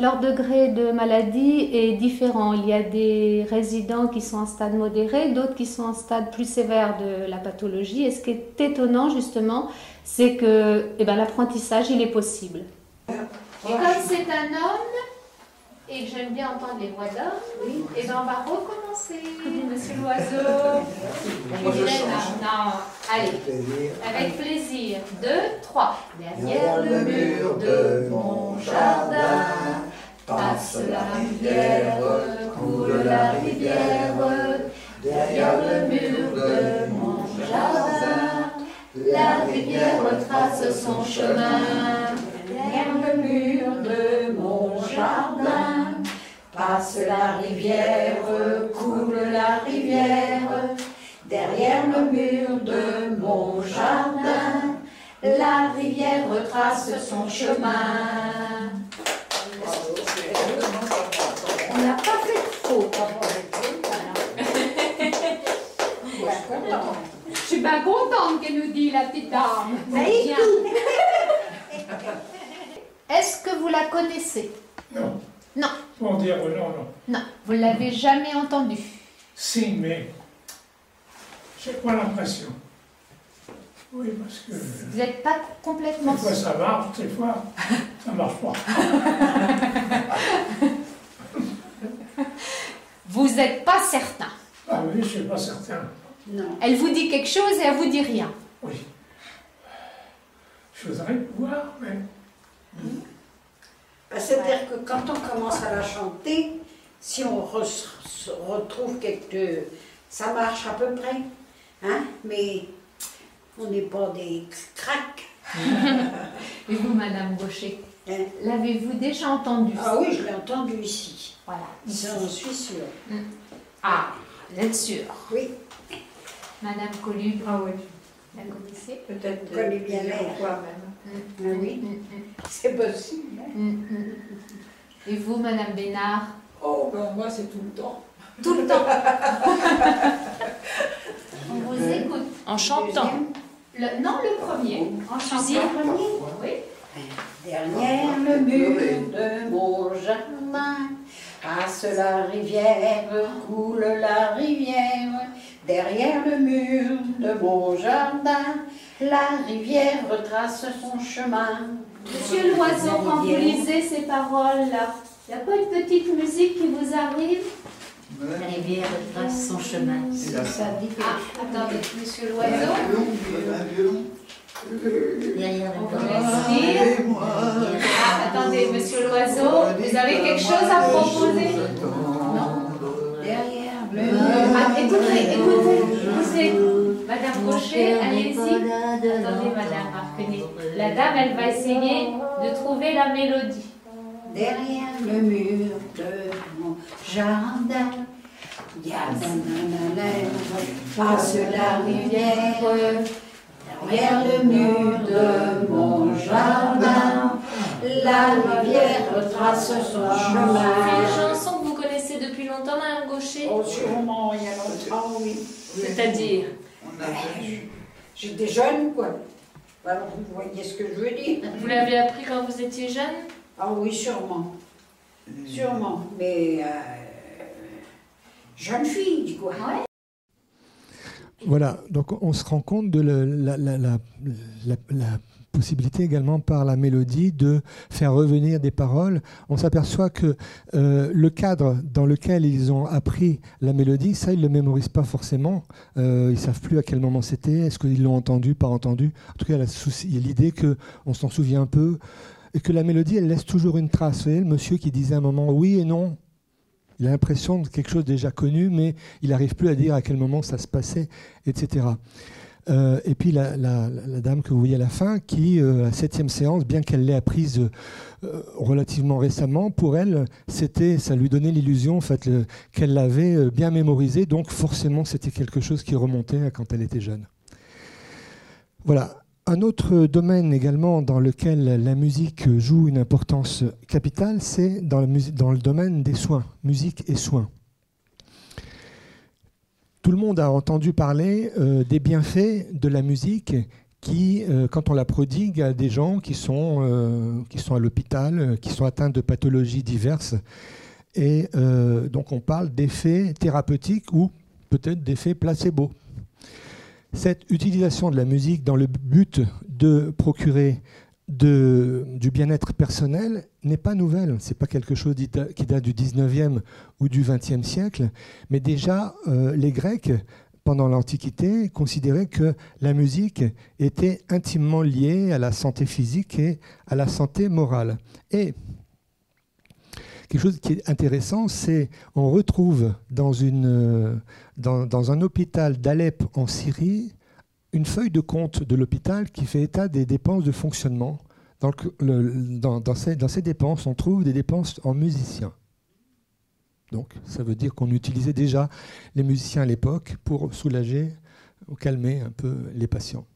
leur degré de maladie est différent. Il y a des résidents qui sont en stade modéré, d'autres qui sont en stade plus sévère de la pathologie. Et ce qui est étonnant, justement, c'est que eh ben, l'apprentissage, il est possible. Et comme c'est un homme, et que j'aime bien entendre les voix d'hommes, oui. et eh ben on va recommencer, monsieur l'oiseau. Non, allez, avec plaisir. Deux, trois. Derrière le mur de mon jardin, passe la rivière, coule la rivière. Derrière le mur de mon jardin, la rivière retrace son chemin. Derrière le mur de mon jardin, passe la rivière, coule la rivière. Derrière le mur de mon jardin, la rivière retrace son chemin. On n'a pas fait de faute. Je suis bien contente qu'elle nous dit la petite dame. Est-ce que vous la connaissez? Non. Non. Pour dire non, non. Non, vous l'avez jamais entendue? Si, mais j'ai pas l'impression? Oui, parce que. Vous n'êtes pas complètement. Des fois ça marche, des fois ça marche pas. vous n'êtes pas certain. Ah oui, je suis pas certain. Non. Elle vous dit quelque chose et elle vous dit rien. Oui. Je voudrais voir, mais bah, c'est-à-dire que quand on commence à la chanter, si on retrouve quelque... ça marche à peu près, hein, mais on n'est pas des craques. Et vous, Madame Gaucher, hein? l'avez-vous déjà entendu? Ah oui, je l'ai entendu ici. Voilà. J'en suis sûre. Mm. Ah, vous êtes sûre Oui. Madame Colu Ah oui. La connaissez? Peut-être. Vous connaissez bien l'air. même. Ah oui, c'est possible. Hein. Et vous, Madame Bénard? Oh, ben moi, c'est tout le temps. Tout le temps vous écoute. En chantant. Le- non, le premier. En Suzy. chantant. Oui. Derrière le mur de mon jardin, passe la rivière, coule la rivière. Derrière le mur de mon jardin, la rivière retrace son chemin. Monsieur Loiseau, quand vous lisez ces paroles-là, il n'y a pas une petite musique qui vous arrive? La rivière trace son chemin. Ça dit que Ah, attendez, Monsieur Loiseau. Derrière le. Ah, attendez, Monsieur Loiseau, vous avez quelque chose à proposer? Ah, mur. écoutez, écoutez, écoutez. Madame Gaucher, allez-y. Attendez, Madame Marquenet. La dame, elle va essayer de trouver la mélodie. Derrière le mur de mon jardin, Yananana, passe la rivière. Derrière le mur de mon jardin, la rivière retrace son chemin. Longtemps, Madame Gaucher Oh, sûrement, il y a longtemps, oui. C'est-à-dire J'étais jeune, quoi. Alors, vous voyez ce que je veux dire Vous l'avez appris quand vous étiez jeune? Ah oui, sûrement. Sûrement. Mais euh, jeune fille, quoi. Voilà, donc on se rend compte de le- la, la- la- la- la possibilité également par la mélodie de faire revenir des paroles. On s'aperçoit que euh, le cadre dans lequel ils ont appris la mélodie, ça ils ne le mémorisent pas forcément. Euh, ils savent plus à quel moment c'était, est-ce qu'ils l'ont entendu, pas entendu? En tout cas, il y a l'idée qu'on s'en souvient un peu et que la mélodie, elle laisse toujours une trace. Vous voyez, le monsieur qui disait à un moment oui et non, il a l'impression de quelque chose déjà connu, mais il n'arrive plus à dire à quel moment ça se passait, etc. Euh, et puis la, dame que vous voyez à la fin, qui, euh, à septième séance, bien qu'elle l'ait apprise euh, relativement récemment, pour elle, c'était, ça lui donnait l'illusion en fait, le- qu'elle l'avait euh, bien mémorisé, donc forcément c'était quelque chose qui remontait à quand elle était jeune. Voilà. Un autre domaine également dans lequel la musique joue une importance capitale, c'est dans le domaine des soins, musique et soins. Tout le monde a entendu parler euh, des bienfaits de la musique qui, euh, quand on la prodigue à des gens qui sont, euh, à l'hôpital, qui sont atteints de pathologies diverses. Et donc on parle d'effets thérapeutiques ou peut-être d'effets placebo. Cette utilisation de la musique dans le but de procurer de- du bien-être personnel n'est pas nouvelle. Ce n'est pas quelque chose qui date du 19e ou du 20e siècle, mais déjà euh, les Grecs, pendant l'Antiquité, considéraient que la musique était intimement liée à la santé physique et à la santé morale. Et quelque chose qui est intéressant, c'est on retrouve dans, une, euh, dans, dans un hôpital d'Alep en Syrie une feuille de compte de l'hôpital qui fait état des dépenses de fonctionnement. Dans, ces dépenses, on trouve des dépenses en musiciens. Donc, ça veut dire qu'on utilisait déjà les musiciens à l'époque pour soulager ou calmer un peu les patients.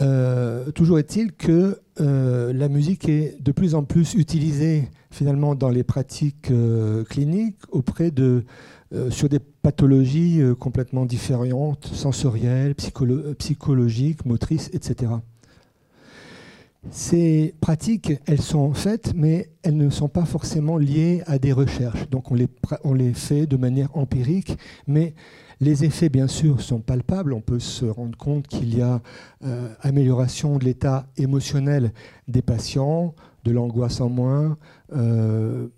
Euh, toujours est-il que euh, la musique est de plus en plus utilisée finalement dans les pratiques euh, cliniques auprès de euh, sur des pathologies euh, complètement différentes, sensorielles, euh, psychologiques, motrices, etc. Ces pratiques, elles sont faites, mais elles ne sont pas forcément liées à des recherches. Donc on les, fait de manière empirique, mais les effets, bien sûr, sont palpables. On peut se rendre compte qu'il y a amélioration de l'état émotionnel des patients, de l'angoisse en moins, de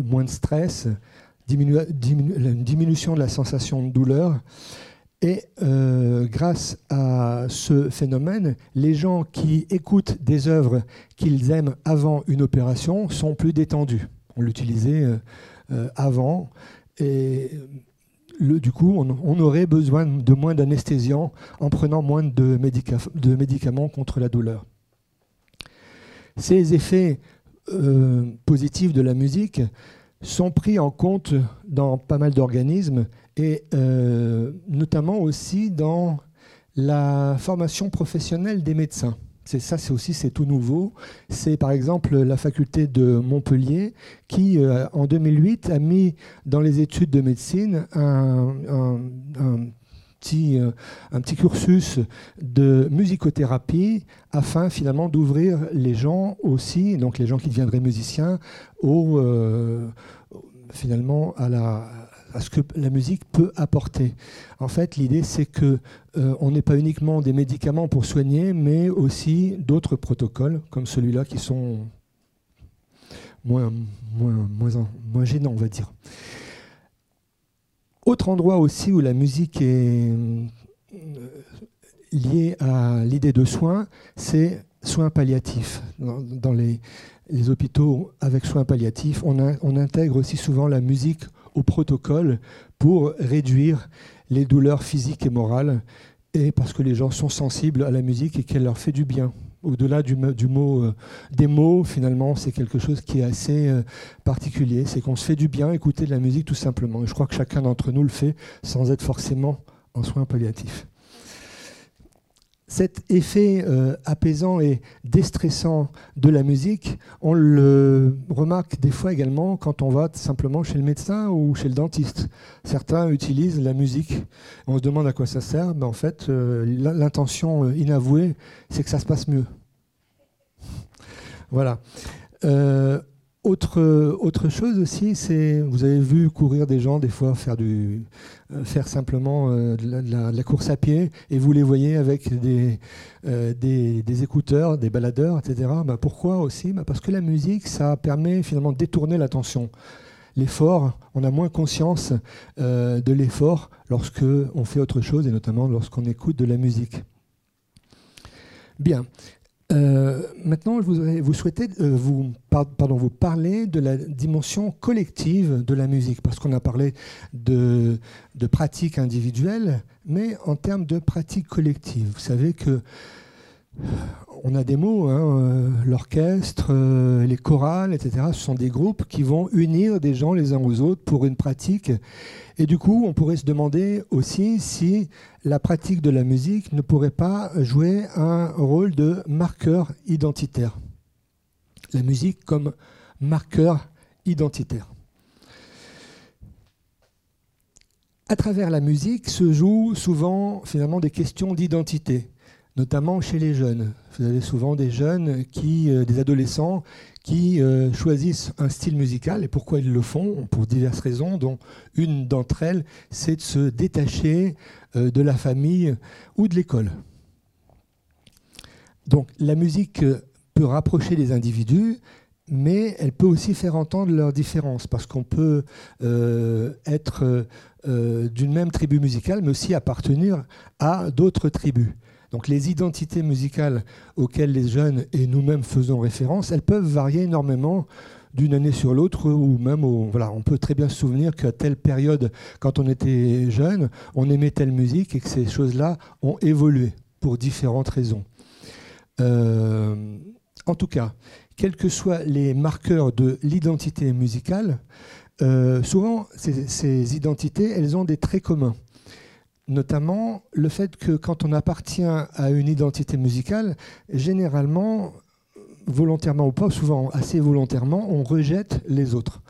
moins de stress, diminution de la sensation de douleur. Et euh, grâce à ce phénomène, les gens qui écoutent des œuvres qu'ils aiment avant une opération sont plus détendus. On l'utilisait euh, euh, avant et du coup, on, aurait besoin de moins d'anesthésiants en prenant moins de, médica- de médicaments contre la douleur. Ces effets positifs de la musique sont pris en compte dans pas mal d'organismes et euh, notamment aussi dans la formation professionnelle des médecins. C'est ça, c'est aussi c'est tout nouveau. C'est par exemple la faculté de Montpellier qui, euh, en 2008, a mis dans les études de médecine un, petit, euh, un petit cursus de musicothérapie afin finalement d'ouvrir les gens aussi, donc les gens qui deviendraient musiciens, au, euh, finalement à, ce que la musique peut apporter. En fait, l'idée c'est que euh, on n'est pas uniquement des médicaments pour soigner, mais aussi d'autres protocoles comme celui-là qui sont moins, moins, moins gênants, on va dire. Autre endroit aussi où la musique est euh, liée à l'idée de soins, c'est soins palliatifs. Dans, les, hôpitaux avec soins palliatifs, on, on, intègre aussi souvent la musique au protocole pour réduire les douleurs physiques et morales, et parce que les gens sont sensibles à la musique et qu'elle leur fait du bien au-delà du, du, mot, euh, des mots, finalement, c'est quelque chose qui est assez euh, particulier. C'est qu'on se fait du bien écouter de la musique tout simplement. Et je crois que chacun d'entre nous le fait sans être forcément en soins palliatifs. Cet effet euh, apaisant et déstressant de la musique, on le remarque des fois également quand on va simplement chez le médecin ou chez le dentiste. Certains utilisent la musique. On se demande à quoi ça sert. En fait, euh, l'intention inavouée, c'est que ça se passe mieux. Voilà. Euh, autre, autre chose aussi, c'est, vous avez vu courir des gens des fois faire, du, euh, faire simplement euh, de, la, course à pied, et vous les voyez avec des, euh, des, des, écouteurs, des baladeurs, etc. Bah, pourquoi aussi? Bah, Parce que la musique, ça permet finalement de détourner l'attention. L'effort, on a moins conscience de l'effort lorsque on fait autre chose, et notamment lorsqu'on écoute de la musique. Bien. Euh, maintenant, vous souhaiter euh, vous parler de la dimension collective de la musique, parce qu'on a parlé de, de pratiques individuelles, mais en termes de pratiques collectives. Vous savez que on a des mots, hein, euh, l'orchestre, euh, les chorales, etc. Ce sont des groupes qui vont unir des gens les uns aux autres pour une pratique. Et du coup, on pourrait se demander aussi si la pratique de la musique ne pourrait pas jouer un rôle de marqueur identitaire. La musique comme marqueur identitaire. À travers la musique se jouent souvent finalement des questions d'identité notamment chez les jeunes. Vous avez souvent des jeunes, qui, euh, des adolescents, qui euh, choisissent un style musical. Et pourquoi ils le font? Pour diverses raisons, dont une d'entre elles, c'est de se détacher euh, de la famille ou de l'école. Donc la musique peut rapprocher les individus, mais elle peut aussi faire entendre leurs différences, parce qu'on peut être d'une même tribu musicale, mais aussi appartenir à d'autres tribus. Donc les identités musicales auxquelles les jeunes et nous-mêmes faisons référence, elles peuvent varier énormément d'une année sur l'autre, ou même, au, on peut très bien se souvenir qu'à telle période, quand on était jeune, on aimait telle musique et que ces choses-là ont évolué pour différentes raisons. Euh, en tout cas, quels que soient les marqueurs de l'identité musicale, euh, souvent ces identités, elles ont des traits communs notamment le fait que quand on appartient à une identité musicale, généralement, volontairement ou pas, souvent assez volontairement, on rejette les autres.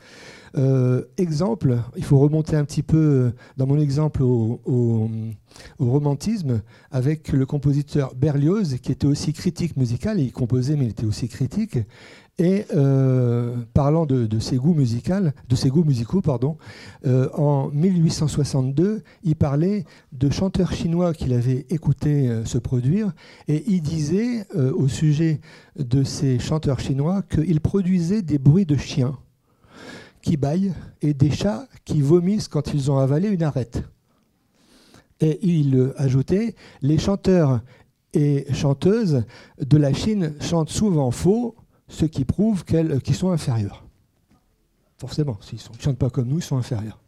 Euh, exemple, il faut remonter un petit peu dans mon exemple au, romantisme avec le compositeur Berlioz, qui était aussi critique musical, il composait mais il était aussi critique. Et euh, parlant de, ses goûts musicaux, pardon, euh, en 1862, il parlait de chanteurs chinois qu'il avait écouté euh, se produire, et il disait euh, au sujet de ces chanteurs chinois qu'ils produisaient des bruits de chiens qui bâillent et des chats qui vomissent quand ils ont avalé une arête. Et il ajoutait les chanteurs et chanteuses de la Chine chantent souvent faux ce qui prouve qu'ils sont inférieurs. Forcément, s'ils ne chantent pas comme nous, ils sont inférieurs.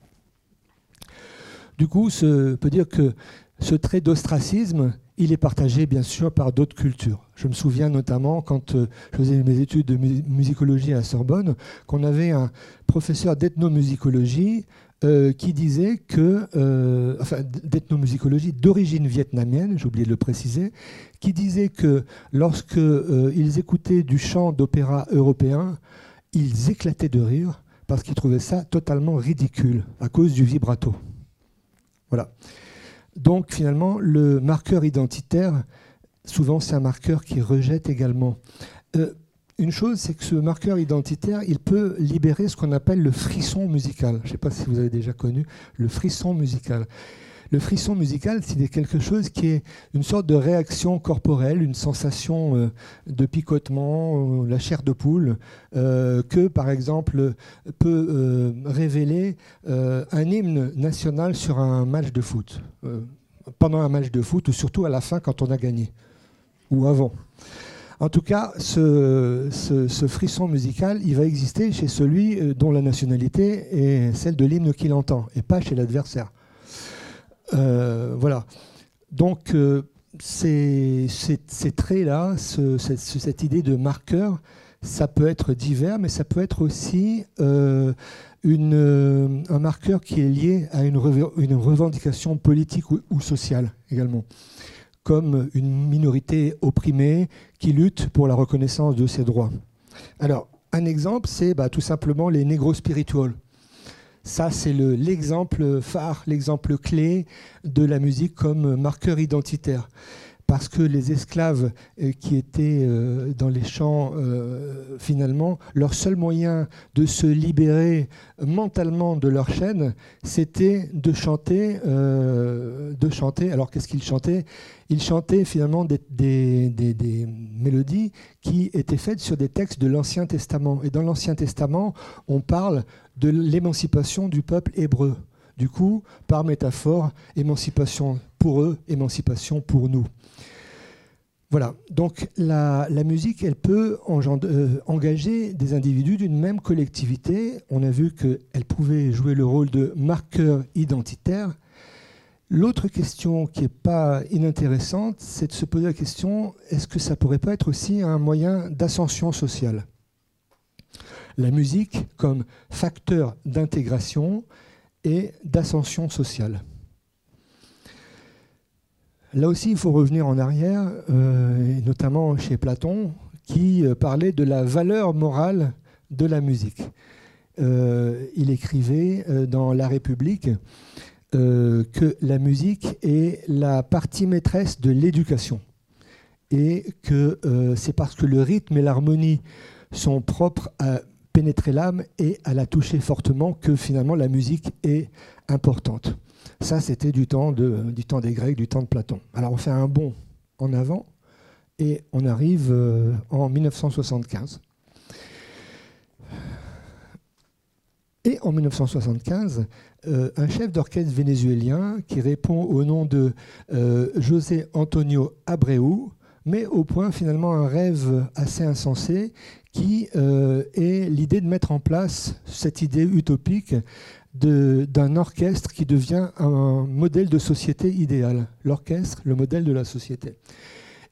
Du coup, on peut dire que ce trait d'ostracisme, il est partagé bien sûr par d'autres cultures. Je me souviens notamment quand euh, je faisais mes études de musicologie à la Sorbonne, qu'on avait un professeur d'ethnomusicologie euh, qui disait que, euh, enfin d'ethnomusicologie d'origine vietnamienne, j'ai oublié de le préciser, qui disait que lorsque euh, ils écoutaient du chant d'opéra européen, ils éclataient de rire parce qu'ils trouvaient ça totalement ridicule à cause du vibrato. Voilà. Donc finalement, le marqueur identitaire, souvent c'est un marqueur qui rejette également. Euh, une chose, c'est que ce marqueur identitaire, il peut libérer ce qu'on appelle le frisson musical. Je ne sais pas si vous avez déjà connu le frisson musical. Le frisson musical, c'est quelque chose qui est une sorte de réaction corporelle, une sensation euh, de picotement, euh, la chair de poule, euh, que par exemple peut révéler un hymne national sur un match de foot, pendant un match de foot ou surtout à la fin quand on a gagné, ou avant. En tout cas, ce, ce, frisson musical, il va exister chez celui dont la nationalité est celle de l'hymne qu'il entend, et pas chez l'adversaire. Euh, voilà. Donc, euh, ces, traits-là, cette, idée de marqueur, ça peut être divers, mais ça peut être aussi euh, un marqueur qui est lié à une, revendication politique ou, sociale également, comme une minorité opprimée qui lutte pour la reconnaissance de ses droits. Alors, un exemple, c'est bah, tout simplement les négros spirituels. Ça, c'est l'exemple phare, l'exemple clé de la musique comme marqueur identitaire. Parce que les esclaves euh, qui étaient euh, dans les champs, euh, finalement, leur seul moyen de se libérer mentalement de leur chaîne, c'était de chanter. de chanter. Alors, qu'est-ce qu'ils chantaient? Ils chantaient finalement des, des, mélodies qui étaient faites sur des textes de l'Ancien Testament. Et dans l'Ancien Testament, on parle de l'émancipation du peuple hébreu. Du coup, par métaphore, émancipation pour eux, émancipation pour nous. Voilà, donc la, musique, elle peut euh, engager des individus d'une même collectivité. On a vu qu'elle pouvait jouer le rôle de marqueur identitaire. L'autre question qui n'est pas inintéressante, c'est de se poser la question, est-ce que ça pourrait pas être aussi un moyen d'ascension sociale? La musique comme facteur d'intégration et d'ascension sociale. Là aussi, il faut revenir en arrière, euh, notamment chez Platon, qui euh, parlait de la valeur morale de la musique. Euh, il écrivait dans La République que la musique est la partie maîtresse de l'éducation et que c'est parce que le rythme et l'harmonie sont propres à pénétrer l'âme et à la toucher fortement que finalement la musique est importante. Ça, c'était du, temps du temps des Grecs, du temps de Platon. Alors on fait un bond en avant et on arrive euh, en 1975. Et en 1975, euh, un chef d'orchestre vénézuélien qui répond au nom de euh, José Antonio Abreu met au point finalement un rêve assez insensé qui euh, est l'idée de mettre en place cette idée utopique d'un orchestre qui devient un modèle de société idéal. L'orchestre, le modèle de la société.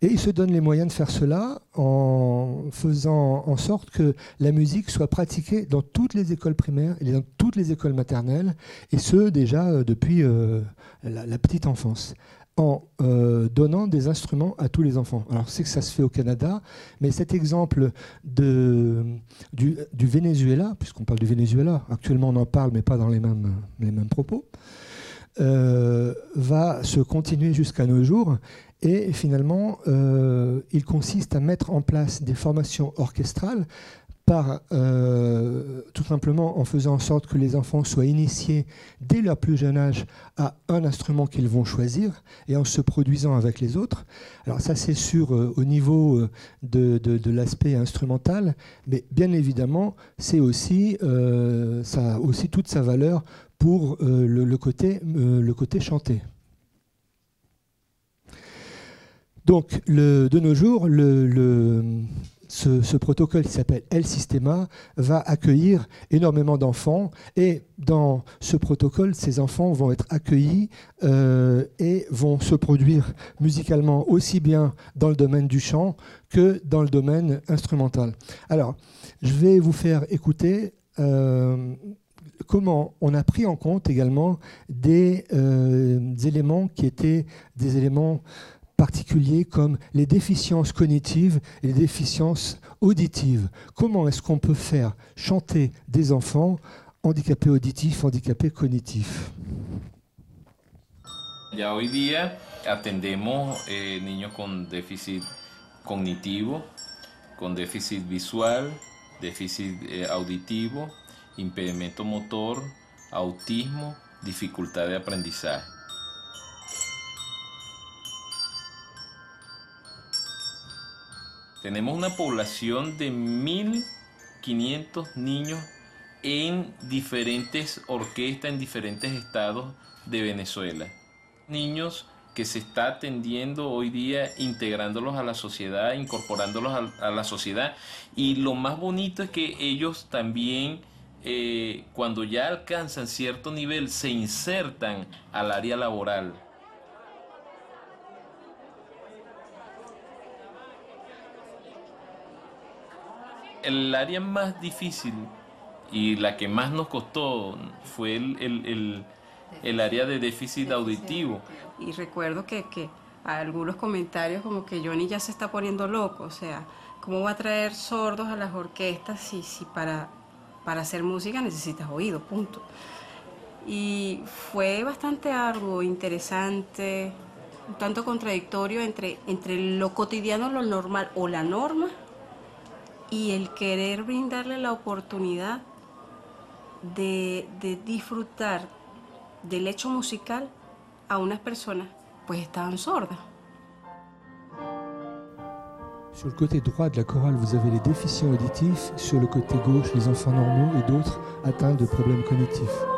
Et il se donne les moyens de faire cela en faisant en sorte que la musique soit pratiquée dans toutes les écoles primaires et dans toutes les écoles maternelles, et ce déjà euh, depuis euh, la, petite enfance en euh, donnant des instruments à tous les enfants. Alors, c'est que ça se fait au Canada, mais cet exemple du, Venezuela, puisqu'on parle du Venezuela, actuellement on en parle, mais pas dans les mêmes, les mêmes propos, euh, va se continuer jusqu'à nos jours. Et finalement, euh, il consiste à mettre en place des formations orchestrales euh, tout simplement en faisant en sorte que les enfants soient initiés dès leur plus jeune âge à un instrument qu'ils vont choisir et en se produisant avec les autres. Alors ça c'est sûr euh, au niveau euh, de, l'aspect instrumental, mais bien évidemment c'est aussi, ça a aussi toute sa valeur pour le, côté, le chanté. Donc, de nos jours, le, ce, protocole qui s'appelle El Sistema va accueillir énormément d'enfants et dans ce protocole, ces enfants vont être accueillis euh, et vont se produire musicalement aussi bien dans le domaine du chant que dans le domaine instrumental. Alors, je vais vous faire écouter euh, comment on a pris en compte également des euh, éléments qui étaient des éléments particuliers comme les déficiences cognitives et les déficiences auditives. Comment est-ce qu'on peut faire chanter des enfants handicapés auditifs, handicapés cognitifs? Ya hoy día atendemos eh, niños con déficit cognitivo, con déficit visual, déficit eh, auditivo, impedimento motor, autismo, dificultad de aprendizaje. Tenemos una población de 1.500 niños en diferentes orquestas, en diferentes estados de Venezuela. Niños que se está atendiendo hoy día, integrándolos a la sociedad, incorporándolos a, la sociedad. Y lo más bonito es que ellos también, eh, cuando ya alcanzan cierto nivel, se insertan al área laboral. El área más difícil y la que más nos costó fue el, el, el, el área de déficit auditivo. Y recuerdo que, que algunos comentarios como que Johnny ya se está poniendo loco, o sea, ¿cómo va a traer sordos a las orquestas si, si para, para hacer música necesitas oído, punto? Y fue bastante arduo, interesante, un tanto contradictorio entre, entre lo cotidiano, lo normal o la norma y el querer brindarle la oportunidad de, de disfrutar del hecho musical a unas personas pues estaban sordas. Sur le côté droit de la chorale, vous avez les déficients auditifs, sur le côté gauche, les enfants normaux et d'autres atteints de problèmes cognitifs.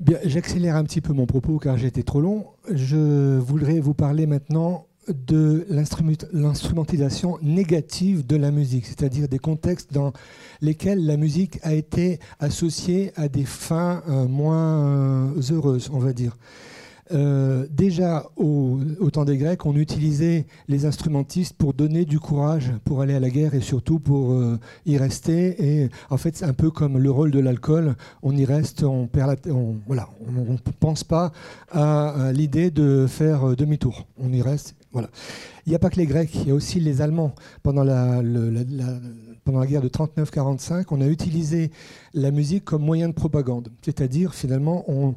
Bien, j'accélère un petit peu mon propos car j'ai été trop long. Je voudrais vous parler maintenant de l'instrumentalisation négative de la musique, c'est-à-dire des contextes dans lesquels la musique a été associée à des fins euh, moins euh, heureuses, on va dire. Euh, déjà au, temps des Grecs, on utilisait les instrumentistes pour donner du courage pour aller à la guerre et surtout pour euh, y rester. Et en fait, c'est un peu comme le rôle de l'alcool. On y reste, on perd la, voilà, on, pense pas à, l'idée de faire euh, demi-tour. On y reste, voilà. Il n'y a pas que les Grecs, il y a aussi les Allemands. Pendant la, pendant la guerre de 39-45, on a utilisé la musique comme moyen de propagande. C'est-à-dire, finalement, on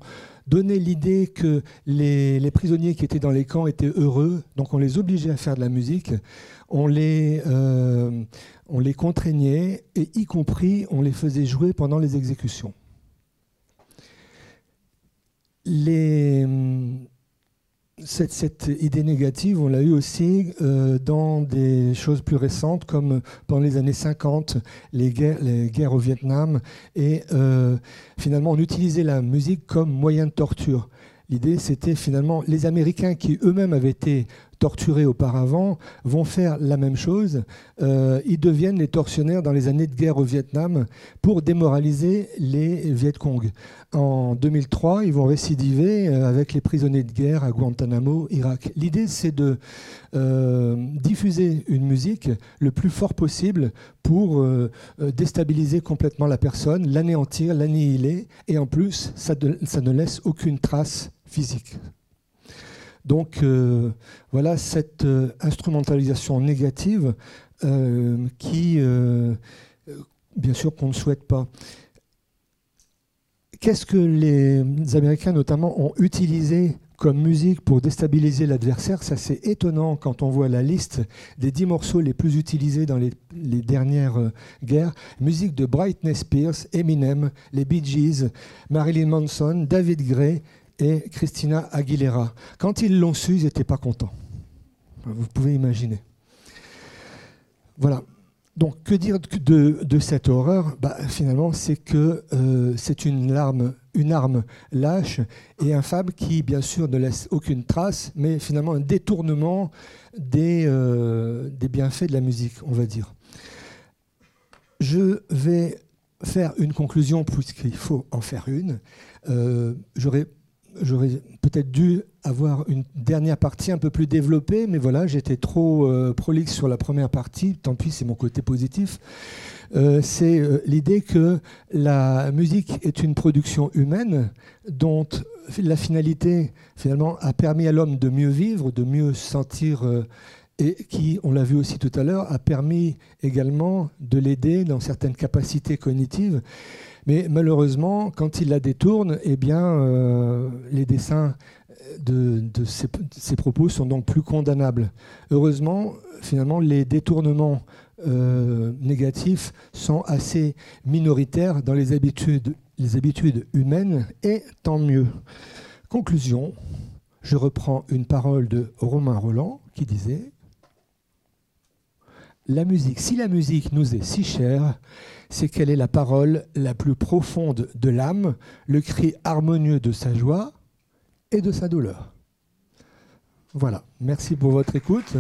donner l'idée que les, prisonniers qui étaient dans les camps étaient heureux, donc on les obligeait à faire de la musique, on les, euh, on les contraignait, et y compris on les faisait jouer pendant les exécutions. Les, cette, idée négative, on l'a eu aussi euh, dans des choses plus récentes, comme pendant les années 50, les guerres, au Vietnam. Et euh, finalement, on utilisait la musique comme moyen de torture. L'idée, c'était finalement les Américains qui eux-mêmes avaient été torturés auparavant vont faire la même chose. Euh, ils deviennent les tortionnaires dans les années de guerre au Vietnam pour démoraliser les Viet Cong. En 2003, ils vont récidiver euh, avec les prisonniers de guerre à Guantanamo, Irak. L'idée, c'est de euh, diffuser une musique le plus fort possible pour déstabiliser complètement la personne, l'anéantir, l'annihiler, et en plus, ça, ça ne laisse aucune trace physique. Donc euh, voilà cette euh, instrumentalisation négative euh, qui, bien sûr, qu'on ne souhaite pas. Qu'est-ce que les Américains notamment ont utilisé comme musique pour déstabiliser l'adversaire? Ça c'est étonnant quand on voit la liste des dix morceaux les plus utilisés dans les, dernières guerres. Musique de Britney Spears, Eminem, les Bee Gees, Marilyn Manson, David Gray, et Christina Aguilera. Quand ils l'ont su, ils n'étaient pas contents. Vous pouvez imaginer. Voilà. Donc, que dire de, cette horreur? Bah, Finalement, c'est que euh, c'est une, une arme lâche et infâme qui, bien sûr, ne laisse aucune trace, mais finalement un détournement des, euh, des bienfaits de la musique, on va dire. Je vais faire une conclusion, puisqu'il faut en faire une. Euh, J'aurais j'aurais peut-être dû avoir une dernière partie un peu plus développée, mais voilà, j'étais trop euh, prolixe sur la première partie, tant pis, c'est mon côté positif. Euh, c'est euh, l'idée que la musique est une production humaine dont la finalité, finalement, a permis à l'homme de mieux vivre, de mieux se sentir, et qui, on l'a vu aussi tout à l'heure, a permis également de l'aider dans certaines capacités cognitives. Mais malheureusement, quand il la détourne, eh bien, euh, les dessins de, ces, propos sont donc plus condamnables. Heureusement, finalement, les détournements euh, négatifs sont assez minoritaires dans les habitudes, les habitudes humaines, et tant mieux. Conclusion, je reprends une parole de Romain Roland qui disait La musique, si la musique nous est si chère, c'est qu'elle est la parole la plus profonde de l'âme, le cri harmonieux de sa joie et de sa douleur. Voilà, merci pour votre écoute.